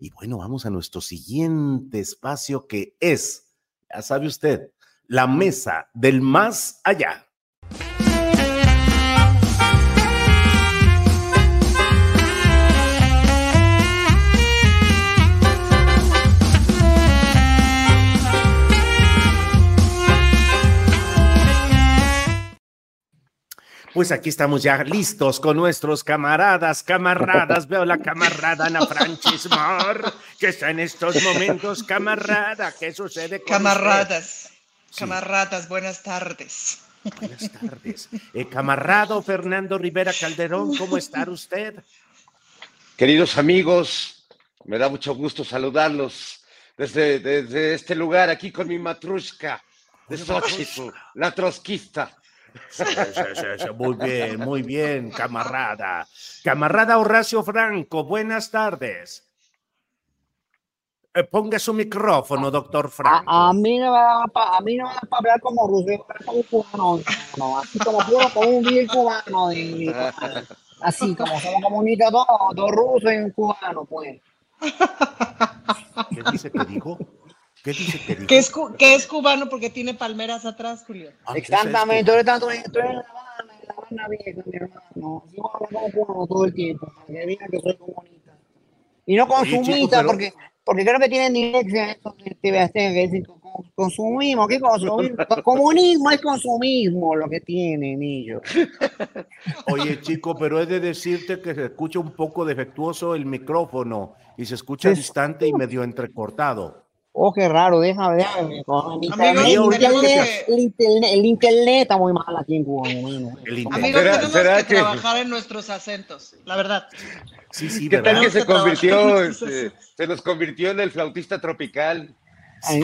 Y bueno, vamos a nuestro siguiente espacio que es, ya sabe usted, la mesa del más allá. Pues aquí estamos ya listos con nuestros camaradas, camaradas. Veo la camarada Ana Francis Mar, que está en estos momentos, camarada. ¿Qué sucede con Camaradas, camaradas, buenas tardes. Buenas tardes. Eh, camarado Fernando Rivera Calderón, ¿cómo está usted? Queridos amigos, me da mucho gusto saludarlos desde, desde este lugar aquí con mi matrushka de Xochitl, la trotskista. Sí, sí, sí, Muy bien, muy bien, camarada. Camarada Horacio Franco, buenas tardes. Eh, ponga su micrófono, doctor Franco. A, a mí no me da para no para hablar como ruso, como cubano, no, así como puro como un bien cubano, de- así como somos comunistas todos, dos rusos y un cubano, pues. ¿Qué dice que dijo? ¿Qué dice que dijo? ¿Qué es, qué es cubano porque tiene palmeras atrás, Julio? Ah, es Exactamente, ahorita estoy, estoy en La Habana, en La Habana vieja, mi hermano. Yo hablo como cubano todo el tiempo, para que que soy comunista. Y no consumista, pero- porque, porque creo que tienen dislexia estos de TVC, que dicen ¿qué consumismo? Comunismo es consumismo lo que tienen ellos. Oye, chico, pero he de decirte que se escucha un poco defectuoso el micrófono y se escucha distante y medio entrecortado. Oh, qué raro, déjame, déjame. el internet, el, internet, que- el, internet, el internet está muy mal aquí en Cuba, internet. Amigos, ¿Será- tenemos será que, que- trabajar en nuestros acentos, la verdad. Sí, sí, ¿Qué tal que se convirtió, este, se nos convirtió en el flautista tropical?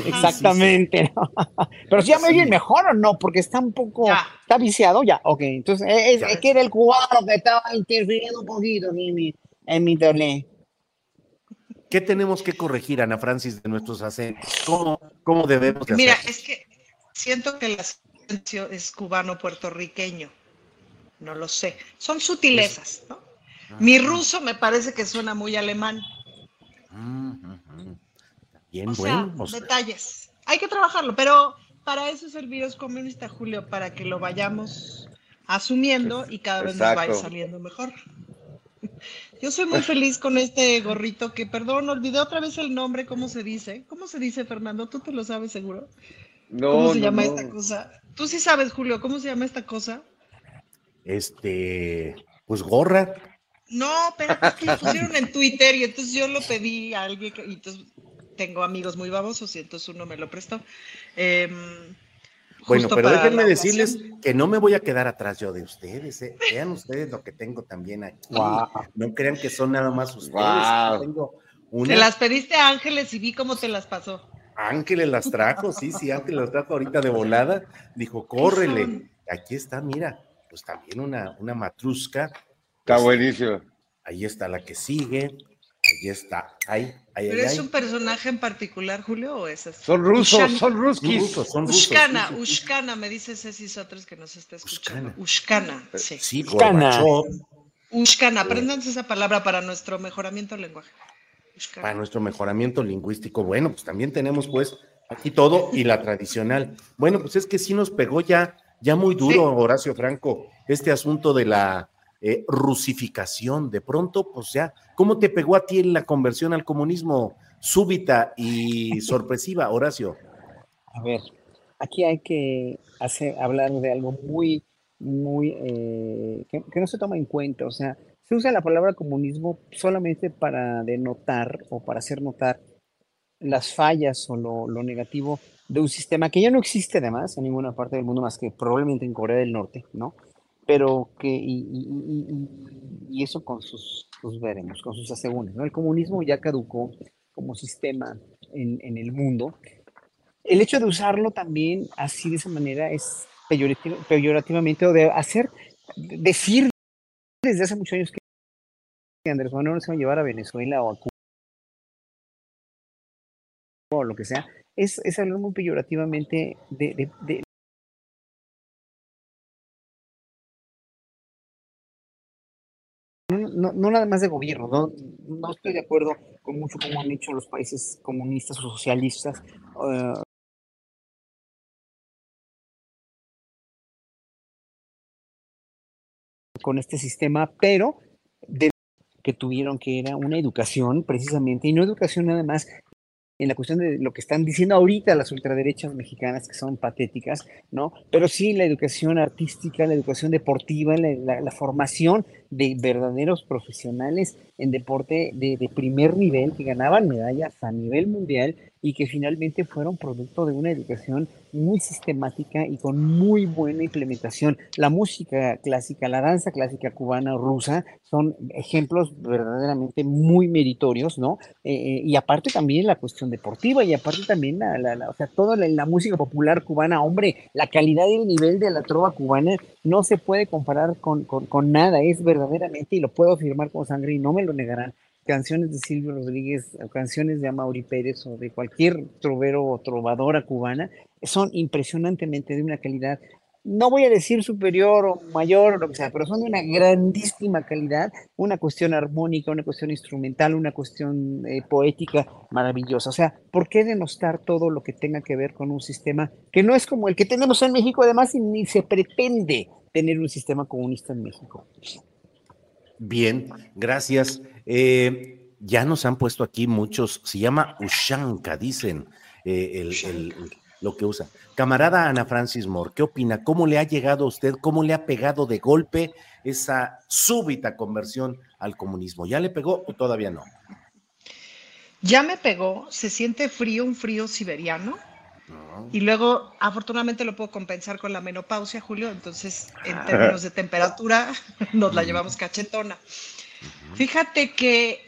Exactamente. Pero si ya me oyen mejor o no, porque está un poco, Ya. está viciado ya. Ok, entonces es, es que era el cubano que estaba interfiriendo un poquito en mi, en mi internet. ¿Qué tenemos que corregir, Ana Francis, de nuestros acentos? ¿Cómo, cómo debemos de Mira, hacer? es que siento que el acento es cubano-puertorriqueño. No lo sé. Son sutilezas, ¿no? Mi ruso me parece que suena muy alemán. Bien, O sea, bueno. o sea, detalles. Hay que trabajarlo, pero para eso es el virus comunista, Julio, para que lo vayamos asumiendo y cada vez nos vaya saliendo mejor. Yo soy muy feliz con este gorrito que, perdón, olvidé otra vez el nombre, ¿cómo se dice? ¿Cómo se dice, Fernando? ¿Tú te lo sabes seguro? No, ¿Cómo se no, llama no. esta cosa? Tú sí sabes, Julio, ¿cómo se llama esta cosa? este, pues gorra. No, pero es que lo pusieron en Twitter y entonces yo lo pedí a alguien que, y entonces tengo amigos muy babosos y entonces uno me lo prestó. Em, Bueno, pero déjenme decirles ocasión. que no me voy a quedar atrás yo de ustedes. ¿eh? Vean ustedes lo que tengo también aquí. No crean que son nada más ustedes. Tengo Te una. las pediste a Ángeles y vi cómo te las pasó. Ángeles las trajo, sí, sí, Ángeles las trajo ahorita de volada. Dijo, córrele. Aquí está, mira, pues también una, una matrusca. Está Pues, buenísimo. Ahí está la que sigue. Ahí está. Ahí, ahí, ¿Pero ahí. es ahí. un personaje en particular, Julio, o es así? Son rusos, Ushan- son Son ruskis. rusos, son rusos. Ushkana. Ushkana, me dice Ceci Sotres que nos está escuchando. Ushkana. Ushkana, sí. Sí, Ushkana. Ushkana, apréndanse esa palabra para nuestro mejoramiento del lenguaje. para nuestro mejoramiento lingüístico. Bueno, pues también tenemos pues aquí todo y la tradicional. Bueno, pues es que sí nos pegó ya, ya muy duro, Horacio Franco, este asunto de la eh, rusificación. De pronto, pues ya, ¿cómo te pegó a ti la conversión al comunismo súbita y sorpresiva, Horacio? A ver, aquí hay que hacer, hablar de algo muy, muy, eh, que, no se toma en cuenta. O sea, se usa la palabra comunismo solamente para denotar o para hacer notar las fallas o lo, lo, negativo de un sistema que ya no existe además en ninguna parte del mundo más que probablemente en Corea del Norte, ¿no? Pero que, y, eso con sus, veremos, con sus asegúnes, ¿no? El comunismo ya caducó como sistema en, el mundo el hecho de usarlo también así de esa manera es peyorativamente o de hacer, decir desde hace muchos años que Andrés Manuel no se va a llevar a Venezuela o a Cuba o lo que sea, es, es hablar muy peyorativamente de, de, no, no, nada más de gobierno, no, estoy de acuerdo con mucho como han hecho los países comunistas o socialistas, uh, con este sistema, pero de que tuvieron que era una educación precisamente, y no educación nada más en la cuestión de lo que están diciendo ahorita las ultraderechas mexicanas, que son patéticas, ¿no? Pero sí la educación artística, la educación deportiva, la, formación de verdaderos profesionales en deporte de, de, primer nivel que ganaban medallas a nivel mundial y que finalmente fueron producto de una educación muy sistemática y con muy buena implementación. La música clásica, la danza clásica cubana rusa son ejemplos verdaderamente muy meritorios, ¿no? Eh, eh, y aparte también la cuestión deportiva y aparte también la, la, o sea, toda la, música popular cubana, hombre, la calidad y el nivel de la trova cubana no se puede comparar con, con, con nada, es verdaderamente, y lo puedo afirmar con sangre y no me lo negarán, canciones de Silvio Rodríguez o canciones de Amaury Pérez o de cualquier trovero o trovadora cubana son impresionantemente de una calidad, no voy a decir superior o mayor o lo que sea, pero son de una grandísima calidad, una cuestión armónica, una cuestión instrumental, una cuestión eh, poética maravillosa. O sea, ¿por qué denostar todo lo que tenga que ver con un sistema que no es como el que tenemos en México, además, y ni se pretende tener un sistema comunista en México? Bien, gracias. Eh, ya nos han puesto aquí muchos, se llama Ushanka, dicen eh, lo que usa. Camarada Ana Francis Moore, ¿qué opina? ¿Cómo le ha llegado a usted? ¿Cómo le ha pegado de golpe esa súbita conversión al comunismo? ¿Ya le pegó o todavía no? Ya me pegó, se siente frío, un frío siberiano. Y luego, afortunadamente, lo puedo compensar con la menopausia, Julio. Entonces, en términos de temperatura, nos la llevamos cachetona. Fíjate que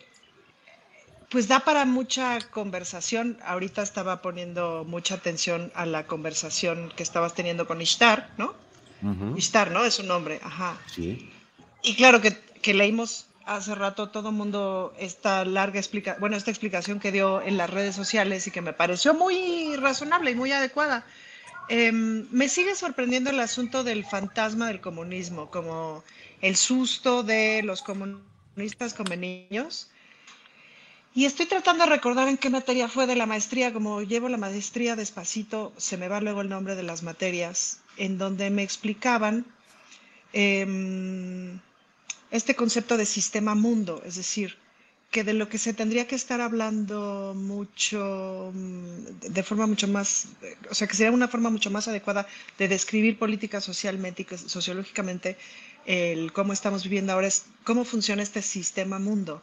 pues da para mucha conversación. Ahorita estaba poniendo mucha atención a la conversación que estabas teniendo con Ishtar, ¿no? Ishtar, ¿no? Es su nombre, ajá. Sí. Y claro que, que leímos hace rato todo el mundo esta larga explicación, bueno, esta explicación que dio en las redes sociales y que me pareció muy razonable y muy adecuada. Em, me sigue sorprendiendo el asunto del fantasma del comunismo, como el susto de los comunistas Y estoy tratando de recordar en qué materia fue de la maestría, como llevo la maestría despacito, se me va luego el nombre de las materias, en donde me explicaban em, este concepto de sistema mundo, es decir, que de lo que se tendría que estar hablando mucho, mm, de forma mucho más, o sea, que sería una forma mucho más adecuada de describir política socialmente y sociológicamente el cómo estamos viviendo ahora es cómo funciona este sistema mundo,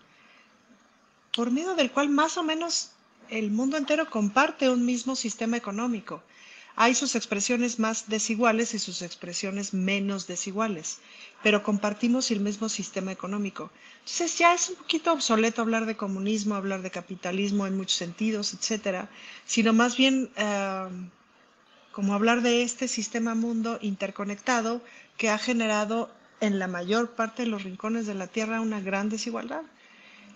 por medio del cual más o menos el mundo entero comparte un mismo sistema económico. Hay sus expresiones más desiguales y sus expresiones menos desiguales, pero compartimos el mismo sistema económico. Entonces ya es un poquito obsoleto hablar de comunismo, hablar de capitalismo en muchos sentidos, etcétera, sino más bien eh, como hablar de este sistema mundo interconectado que ha generado en la mayor parte de los rincones de la Tierra una gran desigualdad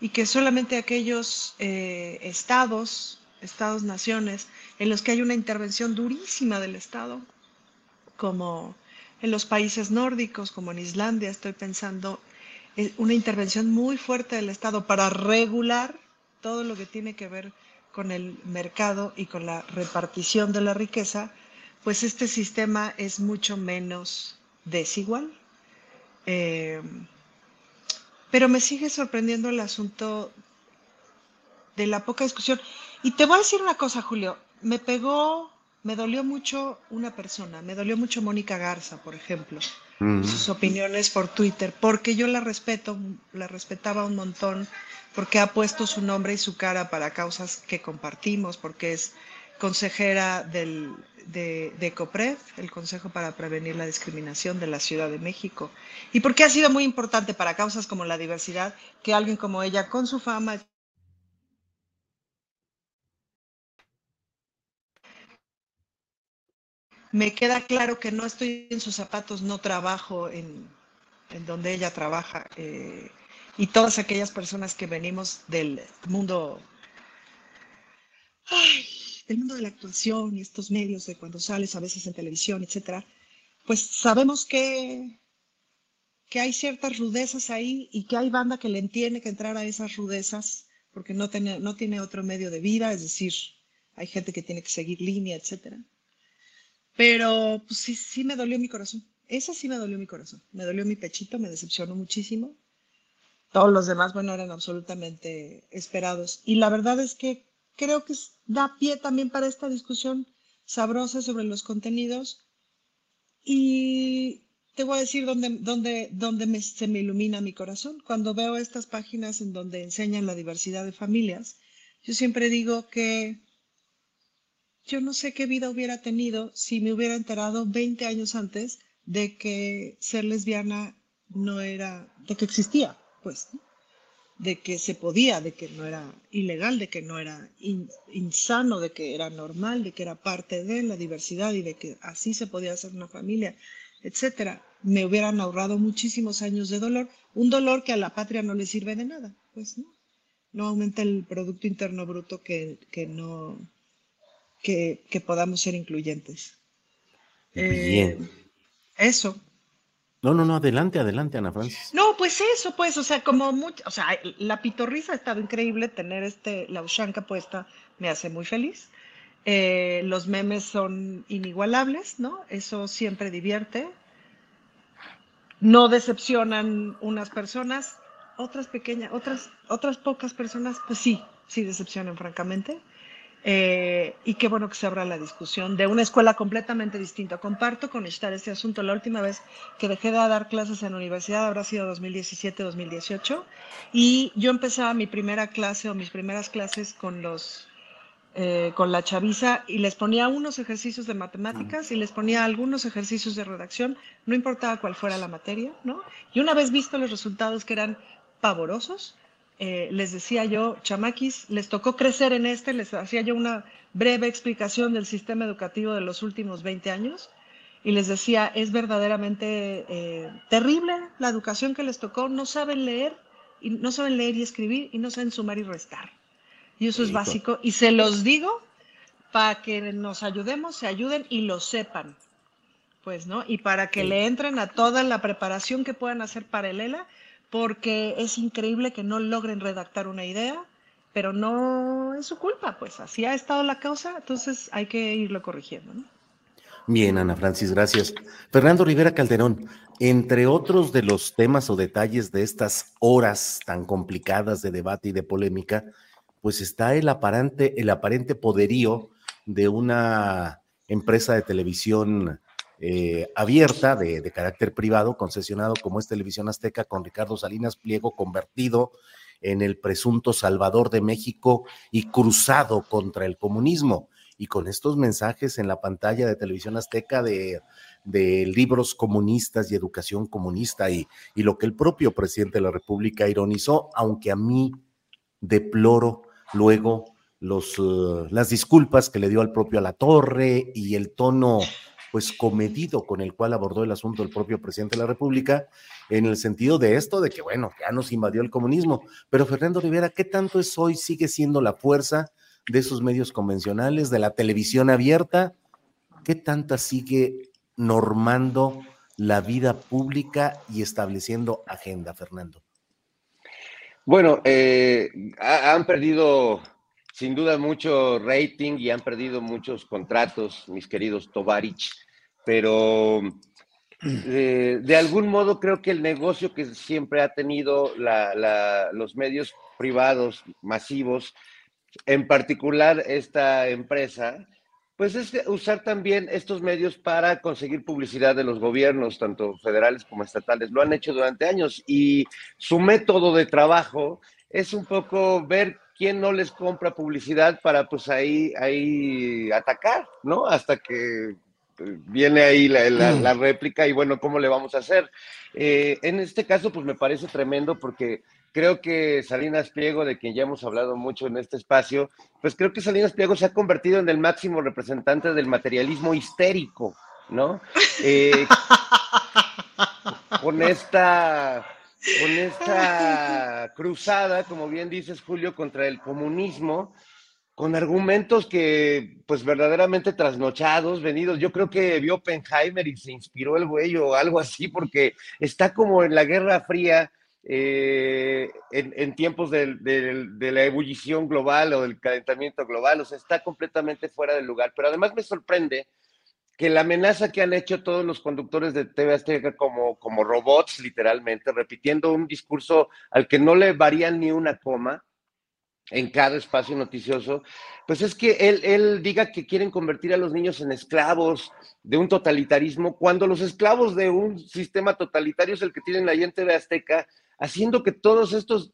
y que solamente aquellos eh, estados, estados-naciones, en los que hay una intervención durísima del Estado, como en los países nórdicos, como en Islandia, estoy pensando, una intervención muy fuerte del Estado para regular todo lo que tiene que ver con el mercado y con la repartición de la riqueza, pues este sistema es mucho menos desigual. Eh, pero me sigue sorprendiendo el asunto de la poca discusión. Y te voy a decir una cosa, Julio, me pegó, me dolió mucho una persona, me dolió mucho Mónica Garza, por ejemplo, sus opiniones por Twitter, porque yo la respeto, la respetaba un montón, porque ha puesto su nombre y su cara para causas que compartimos, porque es consejera del, de, de el Consejo para Prevenir la Discriminación de la Ciudad de México, y porque ha sido muy importante para causas como la diversidad que alguien como ella, con su fama, me queda claro que no estoy en sus zapatos, no trabajo en, en donde ella trabaja. Eh, y todas aquellas personas que venimos del mundo, ay, del mundo de la actuación y estos medios de cuando sales a veces en televisión, etcétera, pues sabemos que, que hay ciertas rudezas ahí y que hay banda que le tiene que entrar a esas rudezas porque no tiene, no tiene otro medio de vida, es decir, hay gente que tiene que seguir línea, etcétera. Pero pues, sí, sí me dolió mi corazón. Esa sí me dolió mi corazón. Me dolió mi pechito, me decepcionó muchísimo. Todos los demás, bueno, eran absolutamente esperados. Y la verdad es que creo que da pie también para esta discusión sabrosa sobre los contenidos. Y te voy a decir dónde, dónde, dónde se me ilumina mi corazón. Cuando veo estas páginas en donde enseñan la diversidad de familias, yo siempre digo que yo no sé qué vida hubiera tenido si me hubiera enterado 20 años antes de que ser lesbiana no era, de que existía, pues, de que se podía, de que no era ilegal, de que no era insano, de que era normal, de que era parte de la diversidad y de que así se podía hacer una familia, etcétera. Me hubieran ahorrado muchísimos años de dolor, un dolor que a la patria no le sirve de nada, pues, ¿no? No aumenta el Producto Interno Bruto que, que no, que, podamos ser incluyentes. Bien. Eh, eso. No, no, no, adelante, adelante, Ana Francis. No, pues eso, pues, o sea, como mucho, o sea, la pitorrisa ha estado increíble, tener este, la ushanka puesta me hace muy feliz. Eh, los memes son inigualables, ¿no? Eso siempre divierte. No decepcionan unas personas, otras pequeñas, otras, otras pocas personas, pues sí, sí decepcionan, francamente. Eh, y qué bueno que se abra la discusión de una escuela completamente distinta. Comparto con Ishtar este asunto. La última vez que dejé de dar clases en la universidad habrá sido 2017-2018 y yo empezaba mi primera clase o mis primeras clases con los eh, con la chaviza y les ponía unos ejercicios de matemáticas y les ponía algunos ejercicios de redacción, no importaba cuál fuera la materia, ¿no? Y una vez visto los resultados que eran pavorosos, eh, les decía yo, chamaquis, les tocó crecer en este, les hacía yo una breve explicación del sistema educativo de los últimos 20 años y les decía, es verdaderamente eh, terrible la educación que les tocó, no saben leer, y no saben leer y escribir y no saben sumar y restar. Y eso es básico y se los digo para que nos ayudemos, se ayuden y lo sepan. Pues, ¿no? Y para que le entren a toda la preparación que puedan hacer para el ELA porque es increíble que no logren redactar una idea, pero no es su culpa, pues así ha estado la causa, entonces hay que irlo corrigiendo. ¿no? Bien, Ana Francis, gracias. Fernando Rivera Calderón, entre otros de los temas o detalles de estas horas tan complicadas de debate y de polémica, pues está el aparente, el aparente poderío de una empresa de televisión eh, abierta de, carácter privado, concesionado como es Televisión Azteca, con Ricardo Salinas Pliego convertido en el presunto salvador de México y cruzado contra el comunismo. Y con estos mensajes en la pantalla de Televisión Azteca de, libros comunistas y educación comunista y, y lo que el propio presidente de la República ironizó, aunque a mí deploro luego los, uh, las disculpas que le dio al propio a la torre y el tono pues comedido con el cual abordó el asunto el propio presidente de la República, en el sentido de esto, de que bueno, ya nos invadió el comunismo. Pero Fernando Rivera, ¿qué tanto es hoy? ¿Sigue siendo la fuerza de esos medios convencionales, de la televisión abierta? ¿Qué tanta sigue normando la vida pública y estableciendo agenda, Fernando? Bueno, eh, ha- han perdido sin duda mucho rating y han perdido muchos contratos, mis queridos Tovarich, pero eh, de algún modo creo que el negocio que siempre ha tenido la- la- los medios privados masivos, en particular esta empresa, pues es usar también estos medios para conseguir publicidad de los gobiernos, tanto federales como estatales. Lo han hecho durante años y su método de trabajo es un poco ver quién no les compra publicidad para pues ahí, ahí atacar, ¿no? Hasta que eh, viene ahí la, la- la réplica y bueno, ¿cómo le vamos a hacer? Eh, en este caso, pues me parece tremendo porque creo que Salinas Pliego, de quien ya hemos hablado mucho en este espacio, pues creo que Salinas Pliego se ha convertido en el máximo representante del materialismo histérico, ¿no? Eh, con esta con esta cruzada, como bien dices Julio, contra el comunismo, con argumentos que, pues verdaderamente trasnochados, venidos. Yo creo que vio Oppenheimer y se inspiró el güey o algo así, porque está como en la Guerra Fría, eh, en, tiempos del- de la ebullición global o del calentamiento global, o sea, está completamente fuera del lugar. Pero además me sorprende que la amenaza que han hecho todos los conductores de TV Azteca como, como robots, literalmente, repitiendo un discurso al que no le varían ni una coma en cada espacio noticioso, pues es que él, él diga que quieren convertir a los niños en esclavos de un totalitarismo, cuando los esclavos de un sistema totalitario es el que tienen ahí en TV Azteca, haciendo que todos estos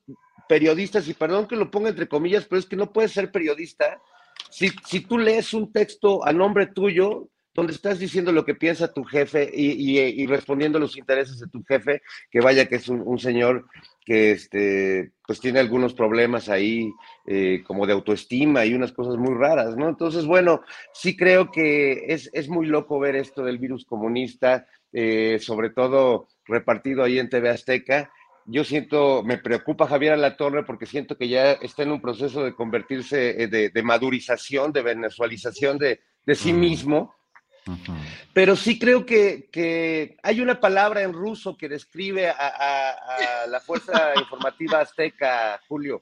periodistas, y perdón que lo ponga entre comillas, pero es que no puedes ser periodista si, si tú lees un texto a nombre tuyo, donde estás diciendo lo que piensa tu jefe y, y- y respondiendo a los intereses de tu jefe, que vaya que es un, un señor que este, pues tiene algunos problemas ahí eh, como de autoestima y unas cosas muy raras, ¿no? Entonces, bueno, sí creo que es, es muy loco ver esto del virus comunista, eh, sobre todo repartido ahí en TV Azteca. Yo siento, me preocupa Javier Alatorre porque siento que ya está en un proceso de convertirse, eh, de, de madurización, de venezualización de, de sí mismo. Pero sí creo que, que hay una palabra en ruso que describe a, a- a la Fuerza Informativa Azteca, Julio.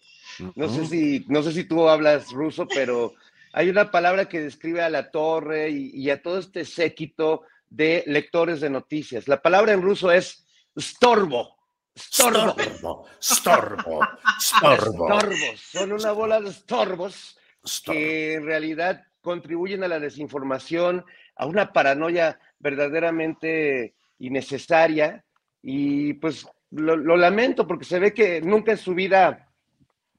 No sé, si, no sé si tú hablas ruso, pero hay una palabra que describe a la torre y, y a todo este séquito de lectores de noticias. La palabra en ruso es storbo. Storbo. Storbo, storbo, storbo. Estorbos. Son una bola de estorbos que en realidad contribuyen a la desinformación, a una paranoia verdaderamente innecesaria. Y pues lo, lamento porque se ve que nunca en su vida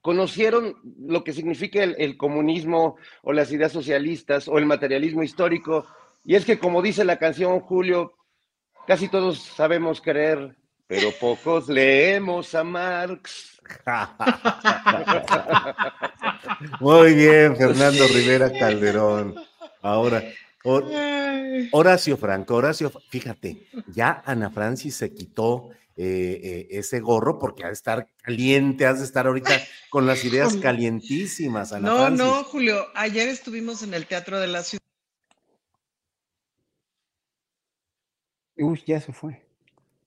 conocieron lo que significa el, el comunismo o las ideas socialistas o el materialismo histórico. Y es que como dice la canción Julio, casi todos sabemos querer, pero pocos leemos a Marx. Muy bien, Fernando Rivera Calderón. Ahora, Hor- Horacio Franco, Horacio, fíjate, ya Ana Francis se quitó eh, eh, ese gorro porque ha de estar caliente, has de estar ahorita con las ideas calientísimas, Ana No, Francis. no, Julio, ayer estuvimos en el Teatro de la Ciudad. Uy, ya se fue.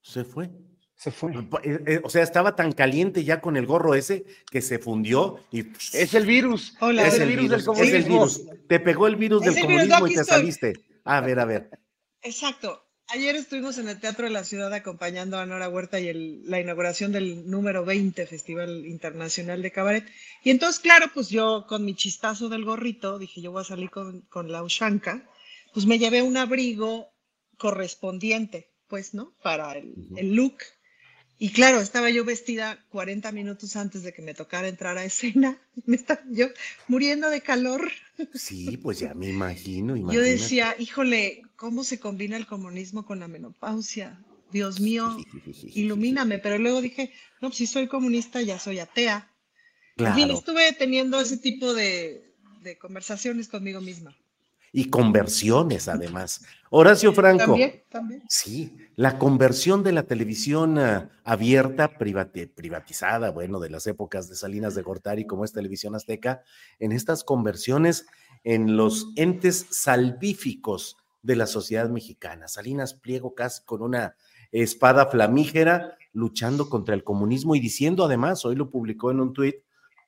Se fue. Se fue. Eh, eh, O sea, estaba tan caliente ya con el gorro ese que se fundió y Es el virus. Hola, es es el virus del es el comunismo. virus. Te pegó el virus Es del el virus, comunismo y te estoy. saliste. A ver, a ver. Exacto. Ayer estuvimos en el Teatro de la Ciudad acompañando a Nora Huerta y el- la inauguración del número 20 Festival Internacional de Cabaret. Y entonces, claro, pues yo con mi chistazo del gorrito, dije, yo voy a salir con, con la Ushanka, pues me llevé un abrigo correspondiente, pues, ¿no? Para el, el look. Y claro, estaba yo vestida 40 minutos antes de que me tocara entrar a escena. Me estaba yo muriendo de calor. Sí, pues ya me imagino, Yo decía, híjole, ¿cómo se combina el comunismo con la menopausia? Dios mío, ilumíname. Pero luego dije, no, pues si soy comunista, ya soy atea. Estuve teniendo ese tipo de, de conversaciones conmigo misma. Y conversiones, además. Horacio Franco. También, también. Sí, la conversión de la televisión ah, abierta, privati- privatizada, bueno, de las épocas de Salinas de Gortari, como es Televisión Azteca, en estas conversiones en los entes salvíficos de la sociedad mexicana. Salinas Pliego casi con una espada flamígera luchando contra el comunismo y diciendo además, hoy lo publicó en un tuit,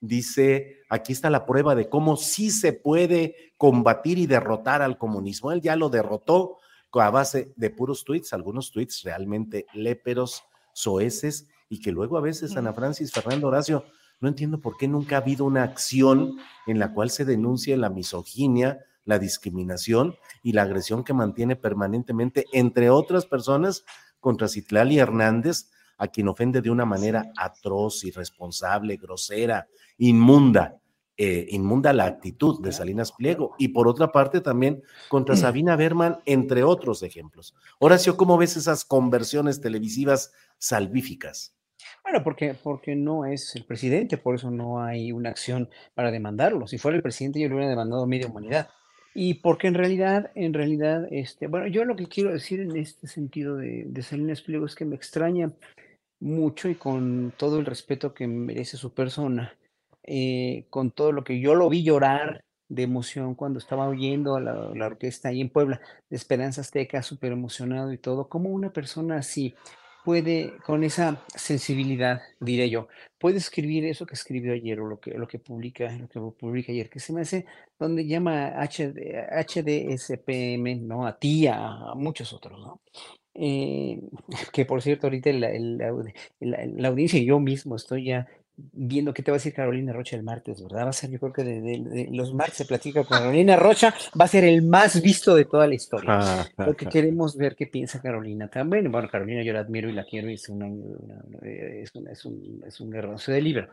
dice, aquí está la prueba de cómo sí se puede combatir y derrotar al comunismo. Él ya lo derrotó a base de puros tweets, algunos tweets realmente léperos, soeces, y que luego a veces Ana Francis, Fernando Horacio, no entiendo por qué nunca ha habido una acción en la cual se denuncie la misoginia, la discriminación y la agresión que mantiene permanentemente, entre otras personas, contra Citlali Hernández, a quien ofende de una manera atroz, irresponsable, grosera, inmunda. Eh, inmunda la actitud de Salinas Pliego y por otra parte también contra Sabina Berman, entre otros ejemplos. Horacio, ¿cómo ves esas conversiones televisivas salvíficas? Bueno, porque, porque no es el presidente, por eso no hay una acción para demandarlo. Si fuera el presidente, yo lo hubiera demandado media humanidad. Y porque en realidad, en realidad, este, bueno, yo lo que quiero decir en este sentido de, de Salinas Pliego es que me extraña mucho y con todo el respeto que merece su persona, eh, con todo lo que yo lo vi llorar de emoción cuando estaba oyendo a la, orquesta ahí en Puebla, de Esperanza Azteca, súper emocionado y todo, como una persona así puede, con esa sensibilidad, diré yo, puede escribir eso que escribió ayer o lo que, lo que publica, lo que publica ayer, que se me hace, donde llama HD, HDSPM, ¿no? A ti, a, muchos otros, ¿no? Eh, que por cierto, ahorita la, la, audiencia y yo mismo estoy ya viendo qué te va a decir Carolina Rocha el martes, ¿verdad? Va a ser, yo creo que de, los martes se platica con Carolina Rocha, va a ser el más visto de toda la historia. porque queremos ver qué piensa Carolina también. Bueno, Carolina yo la admiro y la quiero y es, una, es, es, un, es un de libro.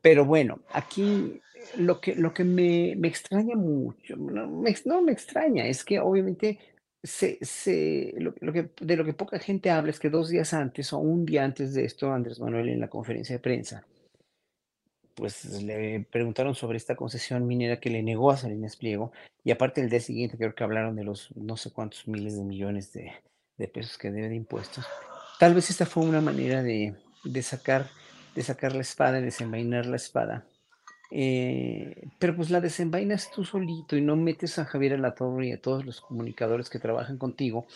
Pero bueno, aquí lo que, lo que me, me extraña mucho, no me, no me extraña, es que obviamente se, se, lo, que, de lo que poca gente habla es que dos días antes o un día antes de esto, Andrés Manuel en la conferencia de prensa, pues le preguntaron sobre esta concesión minera que le negó a Salinas Pliego y aparte el día siguiente creo que hablaron de los no sé cuántos miles de millones de, de pesos que debe de impuestos. Tal vez esta fue una manera de, de sacar, de sacar la espada, de desenvainar la espada eh, pero pues la desenvainas tú solito y no metes a Javier Alatorre y a todos los comunicadores que trabajan contigo,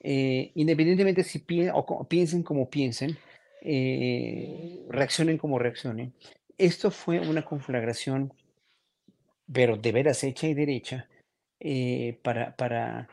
eh, independientemente si o piensen como piensen, eh, reaccionen como reaccionen. Esto fue una conflagración, pero de veras hecha y derecha, para, para,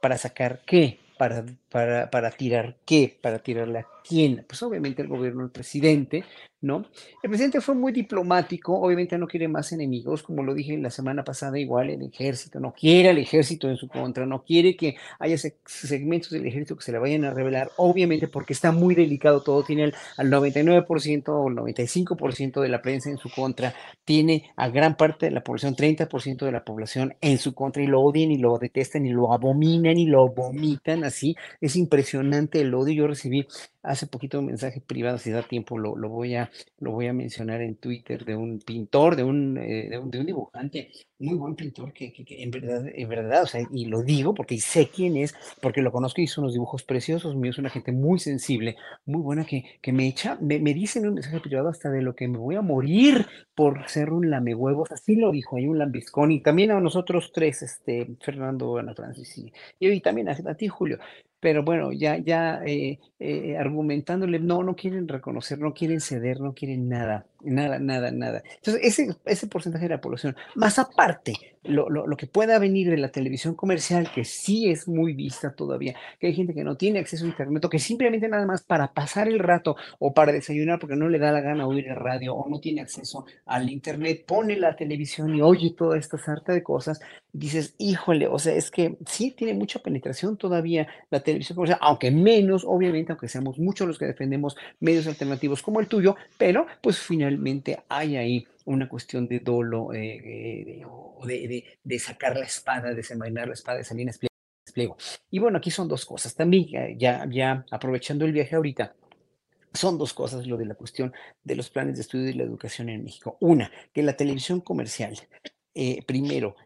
para sacar qué, para, para, para tirar qué, para tirarle a quién, pues obviamente el gobierno del presidente, ¿no? El presidente fue muy diplomático, obviamente no quiere más enemigos, como lo dije la semana pasada, igual el ejército, no quiere al ejército en su contra, no quiere que haya segmentos del ejército que se le vayan a revelar, obviamente porque está muy delicado todo, tiene al, al 99% o el 95% de la prensa en su contra, tiene a gran parte de la población, 30% de la población en su contra y lo odian y lo detestan y lo abominan y lo vomitan así, es impresionante el odio, yo recibí hace poquito un mensaje privado, si da tiempo lo, lo, voy, a, lo voy a mencionar en Twitter, de un pintor, de un, eh, de un, dibujante muy buen pintor que, en verdad, en verdad, o sea, y lo digo porque sé quién es, porque lo conozco y hizo unos dibujos preciosos míos, una gente muy sensible, muy buena que, que me echa, me, me dice en un mensaje privado hasta de lo que me voy a morir por ser un lamehuevos, así lo dijo, hay un lambiscón, y también a nosotros tres, este, Fernando, Ana Francis y, y también a ti, Julio, pero bueno, ya, ya eh, eh, argumentándole, no, no quieren reconocer, no quieren ceder, no quieren nada. Nada, nada, nada. Entonces, ese, ese porcentaje de la población, más aparte, lo, lo, lo, que pueda venir de la televisión comercial, que sí es muy vista todavía, que hay gente que no tiene acceso a internet, o que simplemente nada más para pasar el rato o para desayunar porque no le da la gana oír el radio o no tiene acceso al internet, pone la televisión y oye toda esta sarta de cosas, dices, híjole, o sea, es que sí tiene mucha penetración todavía la televisión comercial, aunque menos, obviamente, aunque seamos muchos los que defendemos medios alternativos como el tuyo, pero pues finalmente realmente hay ahí una cuestión de dolo eh, eh, de, sacar la espada, desenvainar la espada de Salinas Pliego. Y bueno, aquí son dos cosas. También, ya, ya aprovechando el viaje ahorita, son dos cosas lo de la cuestión de los planes de estudio y la educación en México. Una, que la televisión comercial, eh, primero,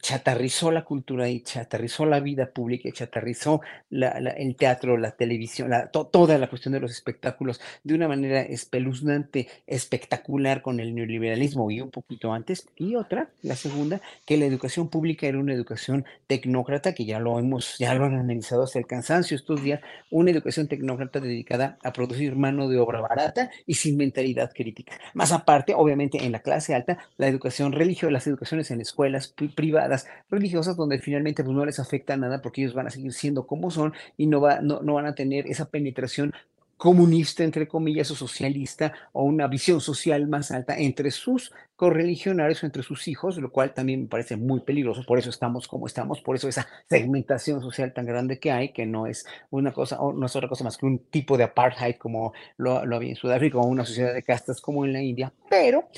chatarrizó la cultura y chatarrizó la vida pública y chatarrizó el teatro, la televisión, toda la cuestión de los espectáculos de una manera espeluznante, espectacular con el neoliberalismo y un poquito antes. Y otra, la segunda, que la educación pública era una educación tecnócrata, que ya lo hemos, ya lo han analizado hasta el cansancio estos días, una educación tecnócrata dedicada a producir mano de obra barata y sin mentalidad crítica. Más aparte, obviamente, en la clase alta, la educación religiosa, las educaciones en escuelas privadas, religiosas, donde finalmente pues, no les afecta nada porque ellos van a seguir siendo como son y no, va, no, no van a tener esa penetración comunista, entre comillas, o socialista, o una visión social más alta entre sus correligionarios, entre sus hijos, lo cual también me parece muy peligroso, por eso estamos como estamos, por eso esa segmentación social tan grande que hay, que no es una cosa, o no es otra cosa más que un tipo de apartheid como lo, lo había en Sudáfrica, o una sociedad de castas como en la India, pero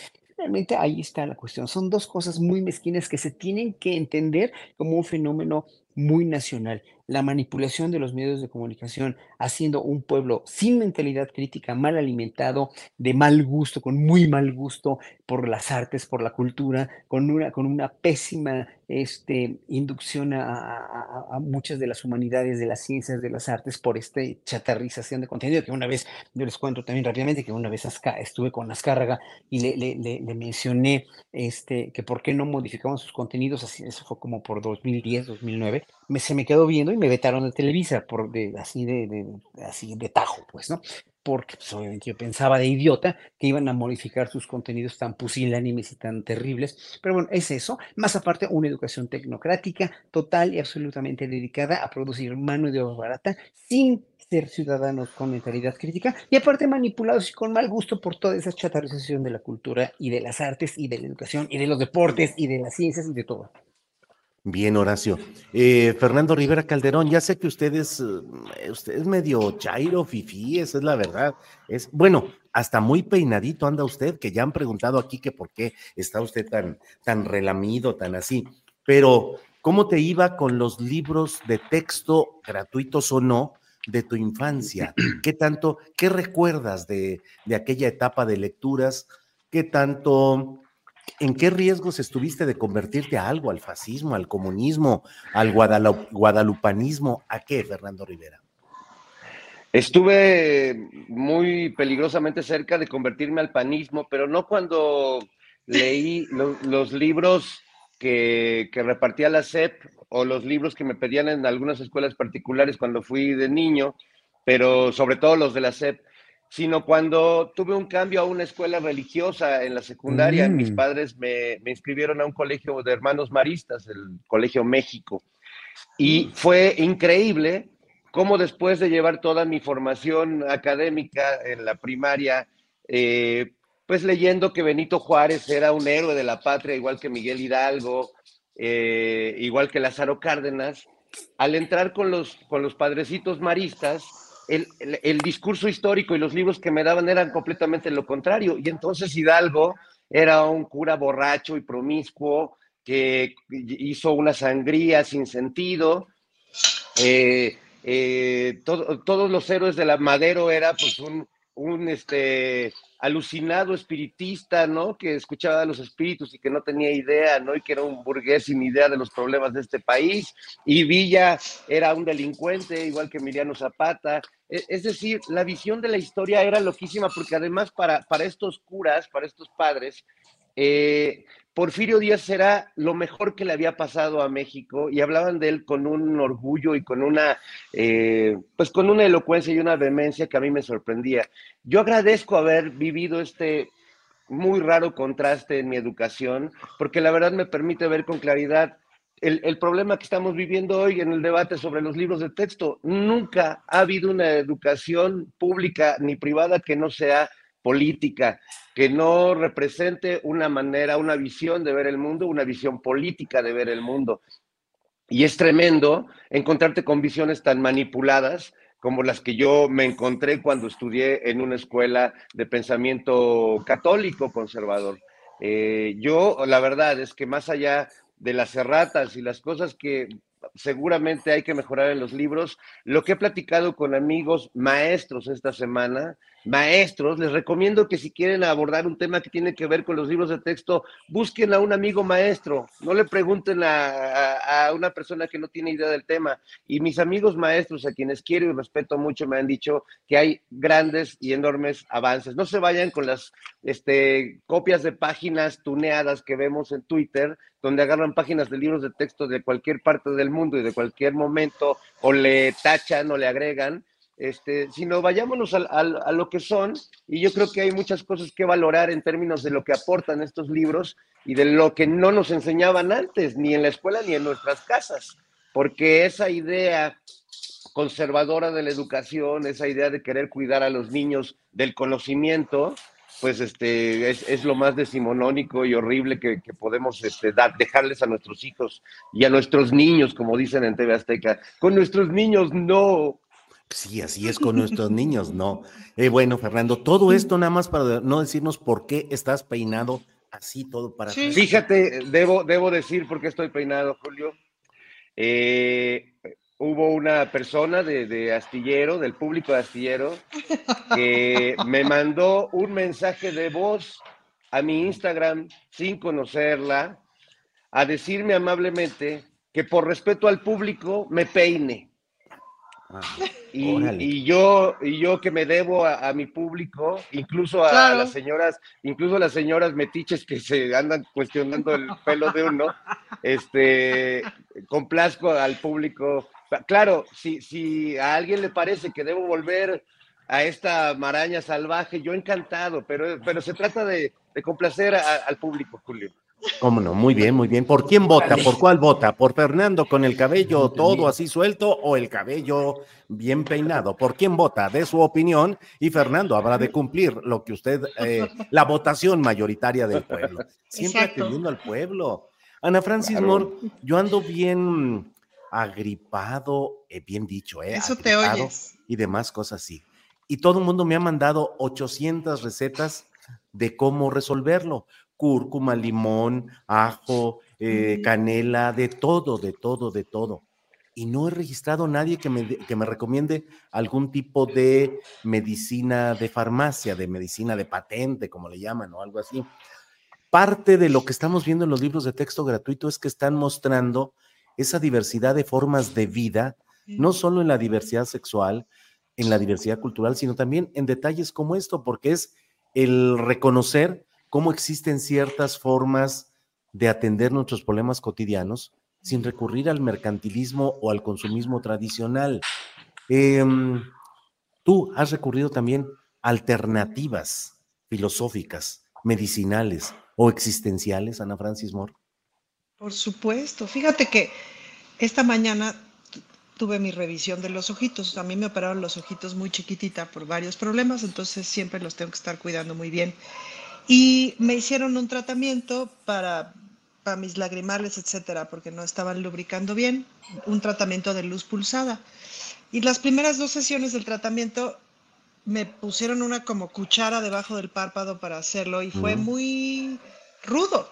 Realmente ahí está la cuestión. Son dos cosas muy mezquinas que se tienen que entender como un fenómeno muy nacional la manipulación de los medios de comunicación, haciendo un pueblo sin mentalidad crítica, mal alimentado, de mal gusto, con muy mal gusto por las artes, por la cultura, con una, con una pésima este, inducción a, muchas de las humanidades, de las ciencias, de las artes, por esta chatarrización de contenido, que una vez, yo les cuento también rápidamente, que una vez estuve con Azcárraga y le, le, mencioné este, que por qué no modificaban sus contenidos, así, eso fue como por 2010, 2009, me, se me quedó viendo y me vetaron de Televisa, por de, así, de, así de tajo, pues, ¿no? Porque pues, obviamente yo pensaba de idiota que iban a modificar sus contenidos tan pusilánimes y tan terribles. Pero bueno, es eso. Más aparte, una educación tecnocrática total y absolutamente dedicada a producir mano de obra barata sin ser ciudadanos con mentalidad crítica y aparte manipulados y con mal gusto por toda esa chatarrización de la cultura y de las artes y de la educación y de los deportes y de las ciencias y de todo. Bien, Horacio. Eh, Fernando Rivera Calderón, ya sé que usted es, eh, usted es medio chairo, fifí, esa es la verdad. Es, bueno, hasta muy peinadito anda usted, que ya han preguntado aquí que por qué está usted tan, tan relamido, tan así. Pero, ¿cómo te iba con los libros de texto, gratuitos o no, de tu infancia? ¿Qué tanto, qué recuerdas de, de aquella etapa de lecturas? ¿Qué tanto ¿En qué riesgos estuviste de convertirte a algo, al fascismo, al comunismo, al guadalupanismo? ¿A qué, Fernando Rivera? Estuve muy peligrosamente cerca de convertirme al panismo, pero no cuando leí los libros que, que, repartía la SEP o los libros que me pedían en algunas escuelas particulares cuando fui de niño, pero sobre todo los de la SEP sino cuando tuve un cambio a una escuela religiosa en la secundaria. Mis mm. padres me, inscribieron a un colegio de hermanos maristas, el Colegio México. Y mm. fue increíble cómo después de llevar toda mi formación académica en la primaria, eh, pues leyendo que Benito Juárez era un héroe de la patria, igual que Miguel Hidalgo, eh, igual que Lázaro Cárdenas, al entrar con los, con los padrecitos maristas, el, discurso histórico y los libros que me daban eran completamente lo contrario. Y entonces Hidalgo era un cura borracho y promiscuo que hizo una sangría sin sentido. Eh, eh, todos los héroes de la Madero era pues un, un este, alucinado espiritista, ¿no? Que escuchaba a los espíritus y que no tenía idea, ¿no? Y que era un burgués sin idea de los problemas de este país. Y Villa era un delincuente, igual que Emiliano Zapata. E, es decir, la visión de la historia era loquísima porque además para, para estos curas, para estos padres, eh, Porfirio Díaz era lo mejor que le había pasado a México y hablaban de él con un orgullo y con una, eh, pues con una elocuencia y una vehemencia que a mí me sorprendía. Yo agradezco haber vivido este muy raro contraste en mi educación, porque la verdad me permite ver con claridad el, el, problema que estamos viviendo hoy en el debate sobre los libros de texto. Nunca ha habido una educación pública ni privada que no sea política, que no represente una manera, una visión de ver el mundo, una visión política de ver el mundo. Y es tremendo encontrarte con visiones tan manipuladas como las que yo me encontré cuando estudié en una escuela de pensamiento católico conservador. Eh, yo, la verdad es que más allá de las erratas y las cosas que seguramente hay que mejorar en los libros, lo que he platicado con amigos maestros esta semana maestros, les recomiendo que si quieren abordar un tema que tiene que ver con los libros de texto, busquen a un amigo maestro, no le pregunten a, una persona que no tiene idea del tema. Y mis amigos maestros, a quienes quiero y respeto mucho, me han dicho que hay grandes y enormes avances. No se vayan con las este, copias de páginas tuneadas que vemos en Twitter, donde agarran páginas de libros de texto de cualquier parte del mundo y de cualquier momento, o le tachan o le agregan este, sino vayámonos a, lo que son, y yo creo que hay muchas cosas que valorar en términos de lo que aportan estos libros y de lo que no nos enseñaban antes, ni en la escuela ni en nuestras casas, porque esa idea conservadora de la educación, esa idea de querer cuidar a los niños del conocimiento, pues este, es, lo más decimonónico y horrible que, podemos este, dejarles a nuestros hijos y a nuestros niños, como dicen en TV Azteca. Con nuestros niños no, Sí, así es con nuestros niños, ¿no? Eh, bueno, Fernando, todo esto nada más para no decirnos por qué estás peinado así todo para sí. Fíjate, debo, debo decir por qué estoy peinado, Julio. Eh, hubo una persona de, de, Astillero, del público de Astillero, que me mandó un mensaje de voz a mi Instagram sin conocerla, a decirme amablemente que por respeto al público me peine. Ah, y, yo, y yo que me debo a, mi público, incluso a, las señoras, incluso a las señoras metiches que se andan cuestionando el pelo de uno, este, complazco al público. Claro, si, si a alguien le parece que debo volver a esta maraña salvaje, yo encantado, pero, pero se trata de, complacer al público, Julio. ¿Cómo no? Muy bien, muy bien. ¿Por quién vota? ¿Por cuál vota? ¿Por Fernando con el cabello todo así suelto o el cabello bien peinado? ¿Por quién vota? De su opinión y Fernando habrá de cumplir lo que usted, eh, la votación mayoritaria del pueblo. Siempre atendiendo al pueblo. Ana Francis Moore, yo ando bien agripado, eh, bien dicho, ¿eh? Eso te oyes. Y demás cosas así. Y todo el mundo me ha mandado 800 recetas de cómo resolverlo cúrcuma, limón, ajo, eh, canela, de todo, de todo, de todo. Y no he registrado nadie que me, que me recomiende algún tipo de medicina de farmacia, de medicina de patente, como le llaman, o algo así. Parte de lo que estamos viendo en los libros de texto gratuito es que están mostrando esa diversidad de formas de vida, no solo en la diversidad sexual, en la diversidad cultural, sino también en detalles como esto, porque es el reconocer cómo existen ciertas formas de atender nuestros problemas cotidianos sin recurrir al mercantilismo o al consumismo tradicional. Em, tú has recurrido también a alternativas filosóficas, medicinales o existenciales, Ana Francis Moore. Por supuesto. Fíjate que esta mañana tuve mi revisión de los ojitos. A mí me operaron los ojitos muy chiquitita por varios problemas, entonces siempre los tengo que estar cuidando muy bien. Y me hicieron un tratamiento para, para mis lagrimales, etcétera, porque no estaban lubricando bien, un tratamiento de luz pulsada. Y las primeras dos sesiones del tratamiento me pusieron una como cuchara debajo del párpado para hacerlo y fue muy rudo.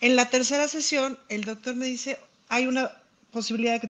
En la tercera sesión, el doctor me dice, hay una posibilidad de que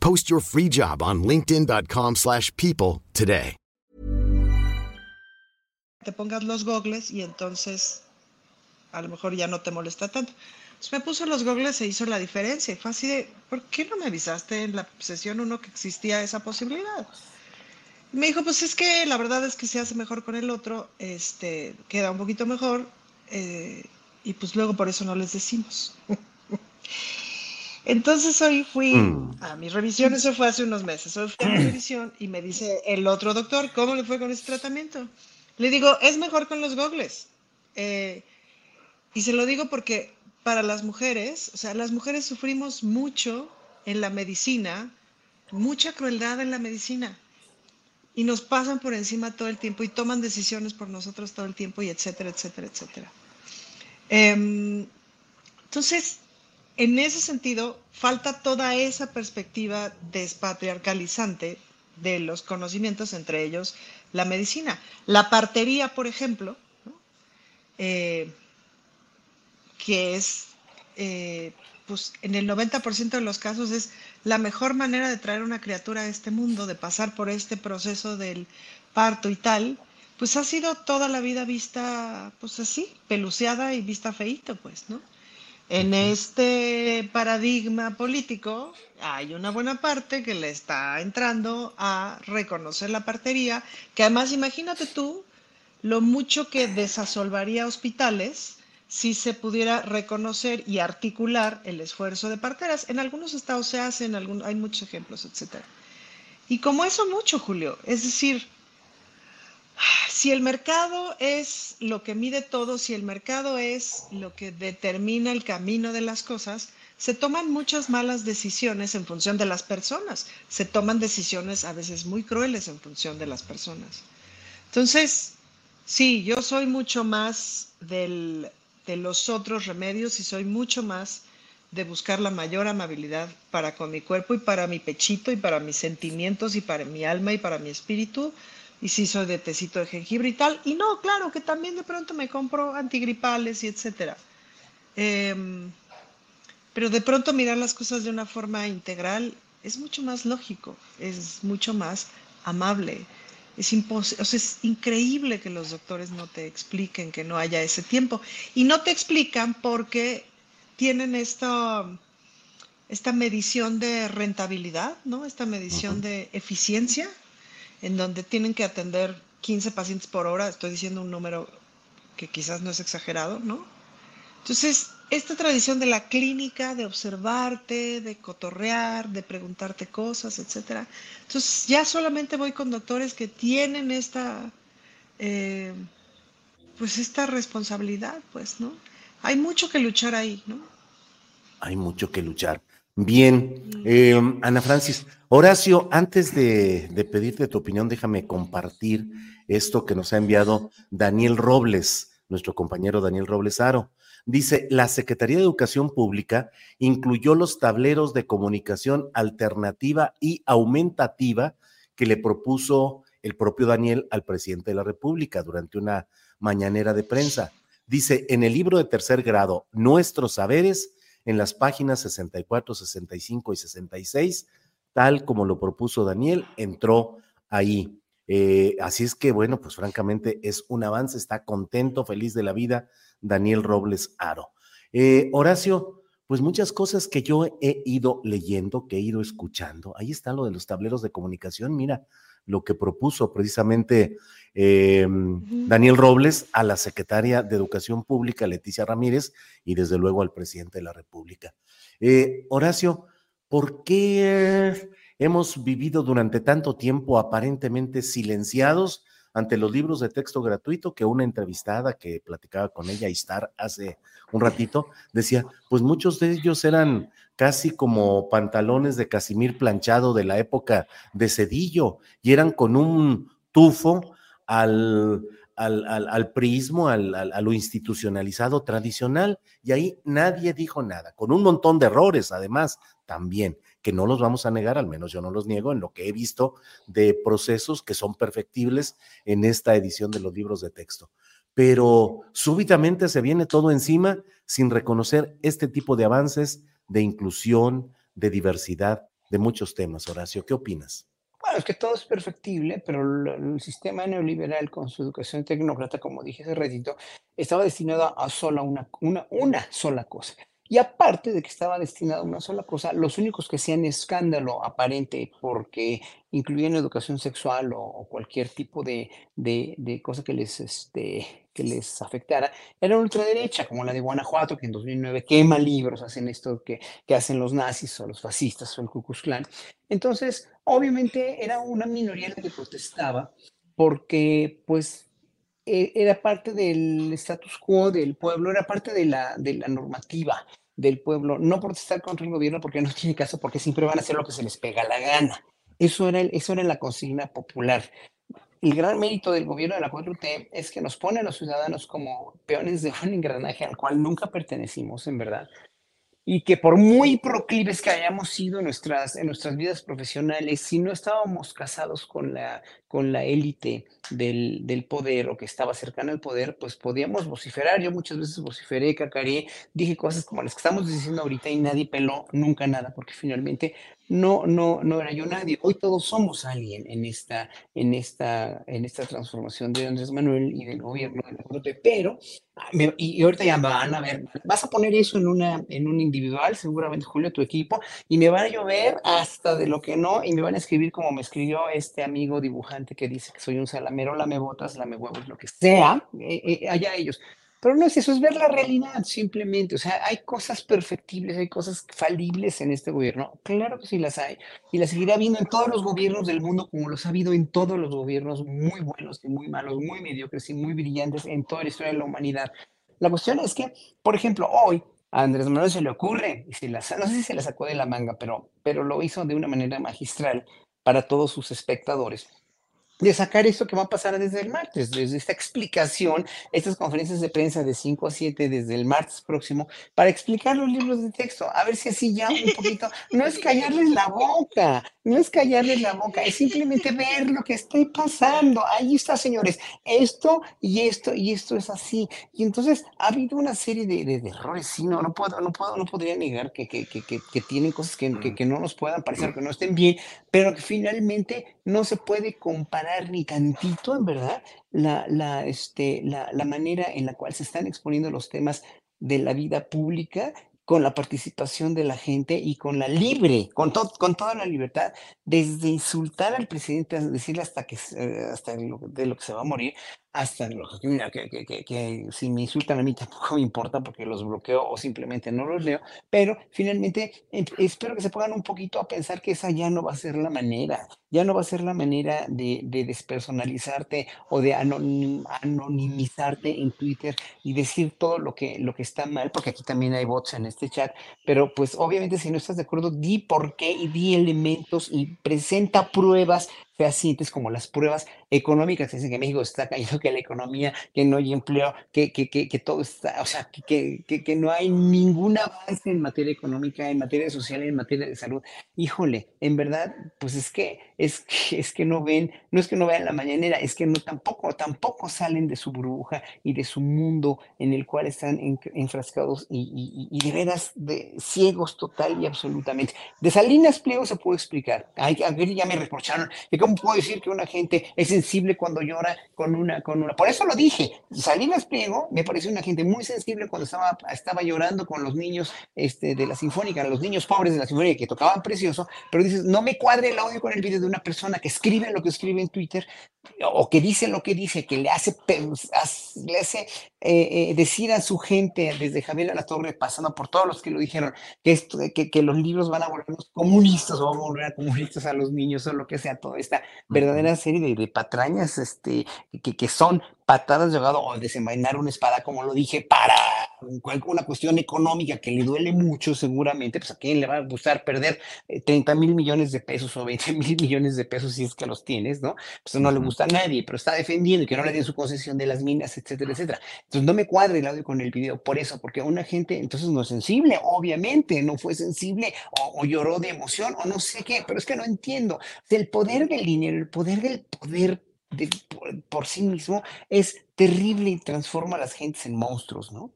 Post your free job on linkedin.com/people today. Te pongas los gogles y entonces a lo mejor ya no te molesta tanto. Me puso los gogles e hizo la diferencia. Fue así de, ¿por qué no me avisaste en la sesión 1 que existía esa posibilidad? Me dijo, pues es que la verdad es que se hace mejor con el otro, este, queda un poquito mejor, eh, y pues luego por eso no les decimos. Entonces hoy fui Mm. a mi revisión, eso fue hace unos meses, hoy fui a mi revisión y me dice el otro doctor, ¿cómo le fue con ese tratamiento? Le digo, es mejor con los gogles. Eh, y se lo digo porque para las mujeres, o sea, las mujeres sufrimos mucho en la medicina, mucha crueldad en la medicina. Y nos pasan por encima todo el tiempo y toman decisiones por nosotros todo el tiempo y etcétera, etcétera, etcétera. Em, entonces, en ese sentido, falta toda esa perspectiva despatriarcalizante de los conocimientos, entre ellos la medicina. La partería, por ejemplo. Eh, que es, eh, pues en el 90% de los casos es la mejor manera de traer una criatura a este mundo, de pasar por este proceso del parto y tal, pues ha sido toda la vida vista, pues así, peluceada y vista feíto, pues, ¿no? En este paradigma político hay una buena parte que le está entrando a reconocer la partería, que además imagínate tú lo mucho que desasolvaría hospitales si se pudiera reconocer y articular el esfuerzo de parteras. En algunos estados se hace, en algún, hay muchos ejemplos, etcétera. Y como eso mucho, Julio, es decir, si el mercado es lo que mide todo, si el mercado es lo que determina el camino de las cosas, se toman muchas malas decisiones en función de las personas. Se toman decisiones a veces muy crueles en función de las personas. Entonces, sí, yo soy mucho más del, de los otros remedios y soy mucho más de buscar la mayor amabilidad para con mi cuerpo y para mi pechito y para mis sentimientos y para mi alma y para mi espíritu. Y sí soy de tecito de jengibre y tal. Y no, claro que también de pronto me compro antigripales y etcétera. Em, pero de pronto mirar las cosas de una forma integral es mucho más lógico, es mucho más amable. Es, impos- o sea, es increíble que los doctores no te expliquen que no haya ese tiempo. Y no te explican porque tienen esta, esta medición de rentabilidad, ¿no? Esta medición de eficiencia, en donde tienen que atender 15 pacientes por hora. Estoy diciendo un número que quizás no es exagerado, ¿no? Entonces, esta tradición de la clínica, de observarte, de cotorrear, de preguntarte cosas, etcétera. Entonces, ya solamente voy con doctores que tienen esta, eh, pues esta responsabilidad, pues, ¿no? Hay mucho que luchar ahí, ¿no? Hay mucho que luchar. Bien, eh, Ana Francis, Horacio, antes de, de pedirte tu opinión, déjame compartir esto que nos ha enviado Daniel Robles, nuestro compañero Daniel Robles Aro. Dice, la Secretaría de Educación Pública incluyó los tableros de comunicación alternativa y aumentativa que le propuso el propio Daniel al presidente de la República durante una mañanera de prensa. Dice, en el libro de tercer grado, Nuestros Saberes, en las páginas 64, 65 y 66, tal como lo propuso Daniel, entró ahí. Eh, así es que, bueno, pues francamente es un avance, está contento, feliz de la vida Daniel Robles Aro. Eh, Horacio, pues muchas cosas que yo he ido leyendo, que he ido escuchando. Ahí está lo de los tableros de comunicación. Mira lo que propuso precisamente eh, Daniel Robles a la secretaria de Educación Pública, Leticia Ramírez, y desde luego al presidente de la República. Eh, Horacio, ¿por qué hemos vivido durante tanto tiempo aparentemente silenciados ante los libros de texto gratuito que una entrevistada que platicaba con ella, Istar, hace un ratito, decía, pues muchos de ellos eran casi como pantalones de casimir planchado de la época de Cedillo y eran con un tufo al, al, al, al prismo, al, a lo institucionalizado tradicional, y ahí nadie dijo nada, con un montón de errores además también, que no los vamos a negar, al menos yo no los niego en lo que he visto de procesos que son perfectibles en esta edición de los libros de texto. Pero súbitamente se viene todo encima sin reconocer este tipo de avances de inclusión, de diversidad, de muchos temas. Horacio, ¿qué opinas? Es que todo es perfectible, pero el, sistema neoliberal con su educación tecnócrata, como dije hace ratito, estaba destinado a sola una, una sola cosa. Y aparte de que estaba destinado a una sola cosa, los únicos que hacían escándalo aparente porque incluían educación sexual o, o cualquier tipo de, de, de cosa que les, este, que les afectara, era ultraderecha, como la de Guanajuato, que en 2009 quema libros, hacen esto que, que hacen los nazis o los fascistas o el Ku Klux Klan. Entonces, obviamente era una minoría la que protestaba porque, pues, e- era parte del status quo del pueblo, era parte de la, de la normativa del pueblo, no protestar contra el gobierno porque no tiene caso, porque siempre van a hacer lo que se les pega la gana. Eso era, el- eso era la consigna popular. El gran mérito del gobierno de la 4T es que nos pone a los ciudadanos como peones de un engranaje al cual nunca pertenecimos, en verdad y que por muy proclives que hayamos sido en nuestras, en nuestras vidas profesionales, si no estábamos casados con la, con la élite del, del poder o que estaba cercana al poder, pues podíamos vociferar. Yo muchas veces vociferé, cacaré, dije cosas como las que estamos diciendo ahorita y nadie peló nunca nada, porque finalmente no, no, no era yo nadie. Hoy todos somos alguien en esta, en esta, en esta transformación de Andrés Manuel y del gobierno de la 4T, pero Ah, me- y y ahorita ya van a ver, vas a poner eso en una, en un individual, seguramente Julio, tu equipo, y me van a llover hasta de lo que no, y me van a escribir como me escribió este amigo dibujante que dice que soy un salamero, lame botas, lame huevos, lo que sea, eh, eh, allá ellos. Pero no es eso, es ver la realidad simplemente. O sea, hay cosas perfectibles, hay cosas falibles en este gobierno. Claro que sí las hay. Y las seguirá habiendo en todos los gobiernos del mundo, como los ha habido en todos los gobiernos muy buenos y muy malos, muy mediocres y muy brillantes en toda la historia de la humanidad. La cuestión es que, por ejemplo, hoy a Andrés Manuel se le ocurre, y se la, sa- no sé si se la sacó de la manga, pero, pero lo hizo de una manera magistral para todos sus espectadores de sacar esto que va a pasar desde el martes, desde esta explicación, estas conferencias de prensa de 5 a 7 desde el martes próximo, para explicar los libros de texto, a ver si así ya un poquito, no es callarles la boca, no es callarles la boca, es simplemente ver lo que está pasando. Ahí está, señores, esto y esto y esto es así. Y entonces ha habido una serie de, de- de errores, sí, no, no puedo, no puedo, no podría negar que, que, que, que, que tienen cosas que, que, que no nos puedan parecer, que no estén bien, pero que finalmente no se puede comparar ni tantito, en verdad, la, la, este, la, la manera en la cual se están exponiendo los temas de la vida pública con la participación de la gente y con la libre, con, con toda la libertad, desde insultar al presidente, decirle hasta que eh, hasta de lo que se va a morir, hasta lo que, mira, que, que, que, que si me insultan a mí tampoco me importa porque los bloqueo o simplemente no los leo, pero finalmente em- espero que se pongan un poquito a pensar que esa ya no va a ser la manera, ya no va a ser la manera de, de despersonalizarte o de anonim- anonimizarte en Twitter y decir todo lo que, lo que está mal, porque aquí también hay bots en este chat, pero pues obviamente si no estás de acuerdo, di por qué y di elementos y presenta pruebas fehacientes como las pruebas económicas dicen que México está cayendo, que la economía, que no hay empleo, que, que, que, que todo está, o sea, que, que, no hay ningún avance en materia económica, en materia social, en materia de salud. Híjole, en verdad, pues es que, es que, es que no ven, no es que no vean la mañanera, es que no tampoco, tampoco salen de su burbuja y de su mundo en el cual están en- enfrascados y y de veras de ciegos total y absolutamente. De Salinas Pliego se puede explicar. Ay, a ver, ya me reprocharon que cómo puedo decir que una gente es sensible cuando llora con una, con una. Por eso lo dije. Salinas Pliego me pareció una gente muy sensible cuando estaba, estaba llorando con los niños este, de la sinfónica, los niños pobres de la sinfónica que tocaban precioso, pero dices, no me cuadre el audio con el video de una persona que escribe lo que escribe en Twitter o que dice lo que dice, que le hace, le hace eh, eh, decir a su gente, desde Javier La Torre, pasando por todos los que lo dijeron, que, esto, que, que los libros van a volvernos comunistas o van a volver a comunistas a los niños o lo que sea, toda esta verdadera serie de, de patrañas este, que, que son patadas de ahogado o desenvainar una espada, como lo dije, para una cuestión económica que le duele mucho seguramente, pues a quién le va a gustar perder eh, 30 mil millones de pesos o 20 mil millones de pesos si es que los tienes, ¿no? Pues no le gusta a nadie, pero está defendiendo y que no le den su concesión de las minas, etcétera, etcétera. Entonces no me cuadra el audio con el video por eso, porque una gente entonces no es sensible, obviamente no fue sensible o, o lloró de emoción o no sé qué, pero es que no entiendo. El poder del dinero, el poder del poder de- por, por sí mismo es terrible y transforma a las gentes en monstruos, ¿no?